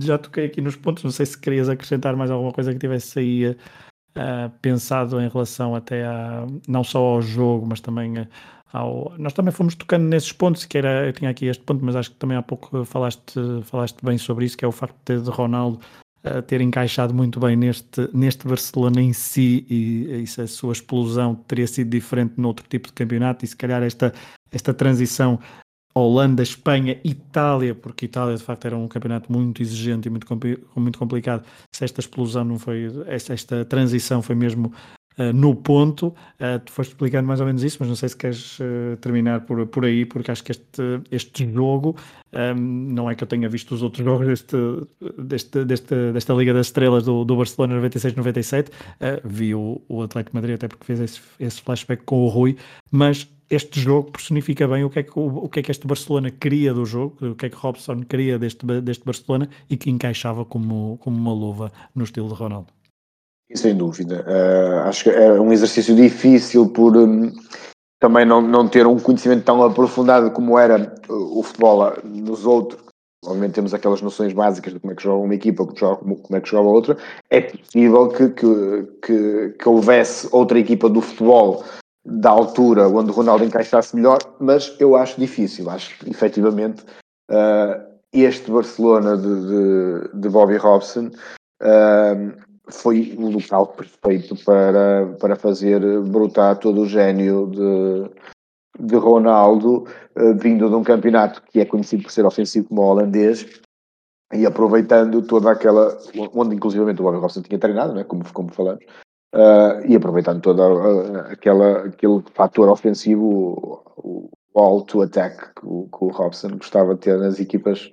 já toquei aqui nos pontos. Não sei se querias acrescentar mais alguma coisa que tivesse aí uh, pensado em relação até a não só ao jogo, mas também ao, nós também fomos tocando nesses pontos, que era, eu tinha aqui este ponto, mas acho que também há pouco falaste, falaste bem sobre isso, que é o facto de, de Ronaldo uh, ter encaixado muito bem neste, neste Barcelona em si e, e a sua explosão teria sido diferente noutro tipo de campeonato e se calhar esta, esta transição Holanda, Espanha, Itália, porque Itália de facto era um campeonato muito exigente e muito, muito complicado. Se esta explosão não foi, esta, esta transição foi mesmo uh, no ponto, uh, tu foste explicando mais ou menos isso, mas não sei se queres uh, terminar por, por aí, porque acho que este, este jogo, um, ehm, não é que eu tenha visto os outros jogos deste, deste, deste desta Liga das Estrelas do, do Barcelona 96-97, vi o, o Atlético Madrid até porque fez esse, esse flashback com o Rui, mas este jogo personifica bem o que, é que, o, o, que é que este Barcelona queria do jogo, o que é que Robson queria deste, deste Barcelona e que encaixava como, como uma luva no estilo de Ronaldo. Sem dúvida. Uh, acho que é um exercício difícil por um, também não, não ter um conhecimento tão aprofundado como era o futebol nos outros. Obviamente temos aquelas noções básicas de como é que joga uma equipa, como é que joga outra. É possível que, que, que, que houvesse outra equipa do futebol da altura onde o Ronaldo encaixasse melhor, mas eu acho difícil. Acho que efetivamente uh, este Barcelona de, de, de Bobby Robson uh, foi o local perfeito para, para fazer brotar todo o gênio de, de Ronaldo, uh, vindo de um campeonato que é conhecido por ser ofensivo como o holandês, e aproveitando toda aquela, onde inclusivamente o Bobby Robson tinha treinado, né, como, como falamos, uh, e aproveitando todo aquela, aquele fator ofensivo, o, o alto attack que que o Robson gostava de ter nas equipas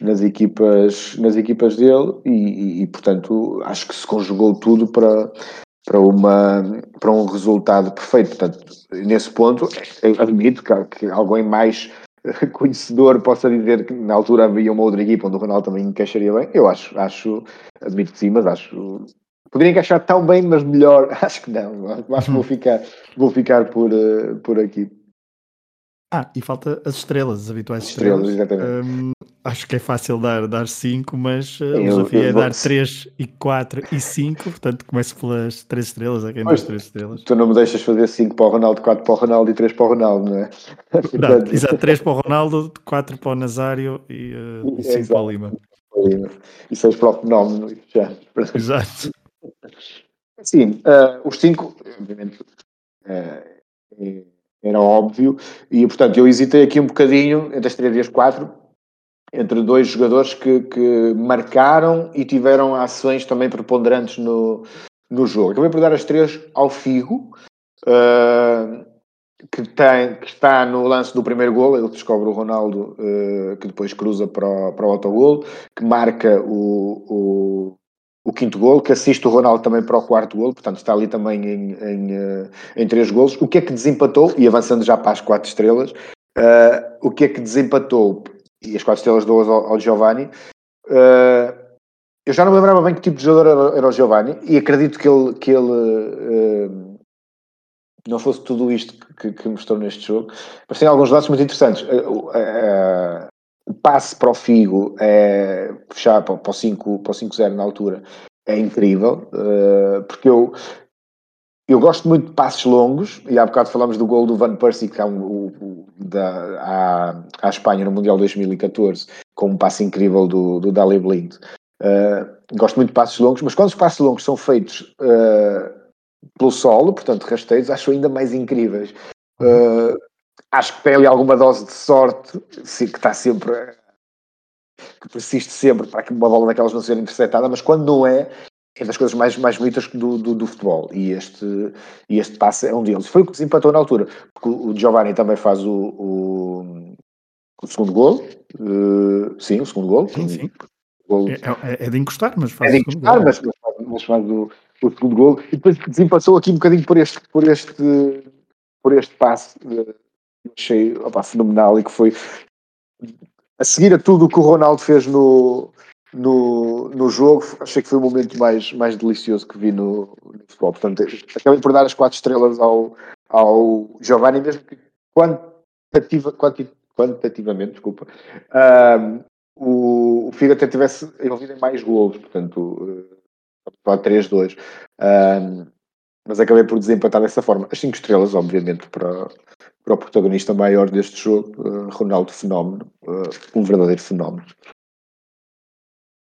nas equipas, nas equipas dele e, e, e, portanto acho que se conjugou tudo para, para, uma, para um resultado perfeito. Portanto, nesse ponto, admito que, que alguém mais conhecedor possa dizer que na altura havia uma outra equipa onde o Ronaldo também encaixaria bem. Eu acho, acho, admito que sim, mas acho poderia encaixar tão bem, mas melhor. Acho que não. Acho que vou ficar, vou ficar por, uh, por aqui. Ah, e falta as estrelas, as habituais estrelas. estrelas um, acho que é fácil dar 5, dar cinco, mas uh, o desafio é dar 3 e 4 e 5, portanto começo pelas 3 estrelas, a quem das 3 estrelas. Tu não me deixas fazer 5 para o Ronaldo, 4 para o Ronaldo e 3 para o Ronaldo, não é? portanto... Exato, 3 para o Ronaldo, 4 para o Nazário e 5 uh, para o Lima. E 6 para o Fenómeno, já. Exato. Sim, uh, os 5, obviamente, uh, era óbvio, e portanto eu hesitei aqui um bocadinho entre as 3 e as 4, entre dois jogadores que, que marcaram e tiveram ações também preponderantes no, no jogo. Acabei por dar as três ao Figo, uh, que, tem, que está no lance do primeiro gol, ele descobre o Ronaldo, uh, que depois cruza para o, para o autogol, que marca o, o, quinto gol, que assiste o Ronaldo também para o quarto gol, portanto está ali também em, em, uh, em três golos. O que é que desempatou, e avançando já para as quatro estrelas, o que é que desempatou e as quatro estrelas dou ao, ao Giovanni. Uh, eu já não me lembrava bem que tipo de jogador era, era o Giovanni e acredito que ele, que ele uh, não fosse tudo isto que, que, mostrou neste jogo, mas tem alguns dados muito interessantes. O passe para o Figo é fechar para, para o 5-0 na altura é incrível, porque eu eu gosto muito de passos longos, e há bocado falamos do gol do Van Persie, que é um, o, da, à, à Espanha no Mundial 2014, com um passo incrível do, do Dali Blind. Uh, gosto muito de passos longos, mas quando os passos longos são feitos uh, pelo solo, portanto rasteiros, acho ainda mais incríveis. Uh, acho que tem ali alguma dose de sorte, sim, que está sempre que persiste sempre para que uma bola daquelas não seja interceptada, mas quando não é, é das coisas mais, mais bonitas do, do, do, futebol e este, e este passe é um deles. Foi o que desempatou na altura, porque o Giovanni também faz o, o, o segundo gol, uh, sim, o segundo gol. Sim, sim. É, é, é, de encostar, mas faz é de encostar, mas, mas, faz o, o segundo gol e depois desempatou aqui um bocadinho por este, por este, por este passe uh, achei opa, fenomenal e que foi a seguir a tudo o que o Ronaldo fez no, no, no jogo, achei que foi o momento mais, mais delicioso que vi no, no futebol. Portanto, acabei por dar as quatro estrelas ao, ao Giovanni, mesmo que quantitativa, quantitativamente, desculpa, um, o, o Figo até tivesse envolvido em mais golos, portanto, uh, 3-2. Um, mas acabei por desempatar dessa forma. As 5 estrelas, obviamente, para, para o protagonista maior deste jogo, uh, Ronaldo Fenómeno, uh, um verdadeiro fenómeno.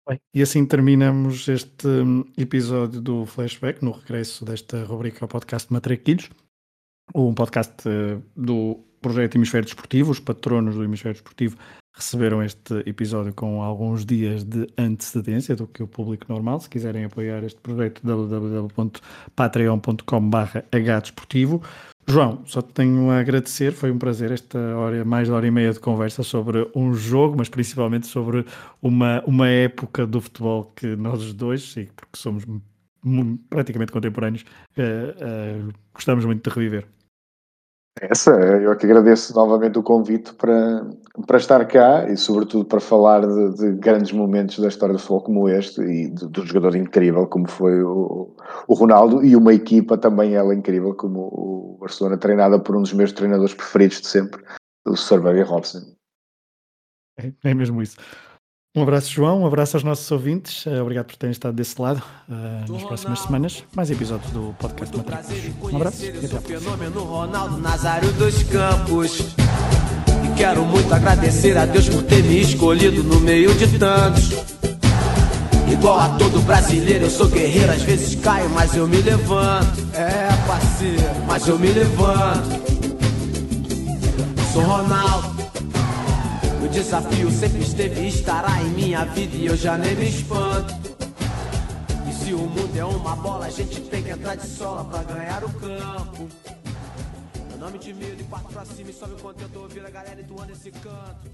Bem, e assim terminamos este hum, episódio do Flashback, no regresso desta rubrica ao podcast Matraquilhos, um podcast uh, do projeto Hemisfério Desportivo. Os patronos do Hemisfério Desportivo receberam este episódio com alguns dias de antecedência do que o público normal. Se quiserem apoiar este projeto, www.patreon.com.br hdesportivo. João, só te tenho a agradecer, foi um prazer esta hora, mais de hora e meia de conversa sobre um jogo, mas principalmente sobre uma, uma época do futebol que nós dois, e porque somos praticamente contemporâneos, uh, uh, gostamos muito de reviver. Essa, eu que agradeço novamente o convite para, para estar cá e, sobretudo, para falar de, de grandes momentos da história do futebol como este e de um jogador incrível como foi o, o, Ronaldo e uma equipa também ela incrível como o Barcelona, treinada por um dos meus treinadores preferidos de sempre, o Sir Bobby Robson. É, é mesmo isso. Um abraço, João. Um abraço aos nossos ouvintes. Uh, obrigado por terem estado desse lado. Uh, nas próximas semanas, mais episódios do podcast Matrix. Um abraço e até fenômeno Ronaldo Nazário dos Campos. E quero muito agradecer a Deus por ter me escolhido no meio de tantos. Igual a todo brasileiro, eu sou guerreiro. Às vezes caio, mas eu me levanto. É, parceiro, mas eu me levanto. Sou Ronaldo. O desafio sempre esteve e estará em minha vida e eu já nem me espanto. E se o mundo é uma bola, a gente tem que entrar de sola pra ganhar o campo. Meu nome de medo e parto pra cima e sobe o contento ouvir a galera entoando esse canto.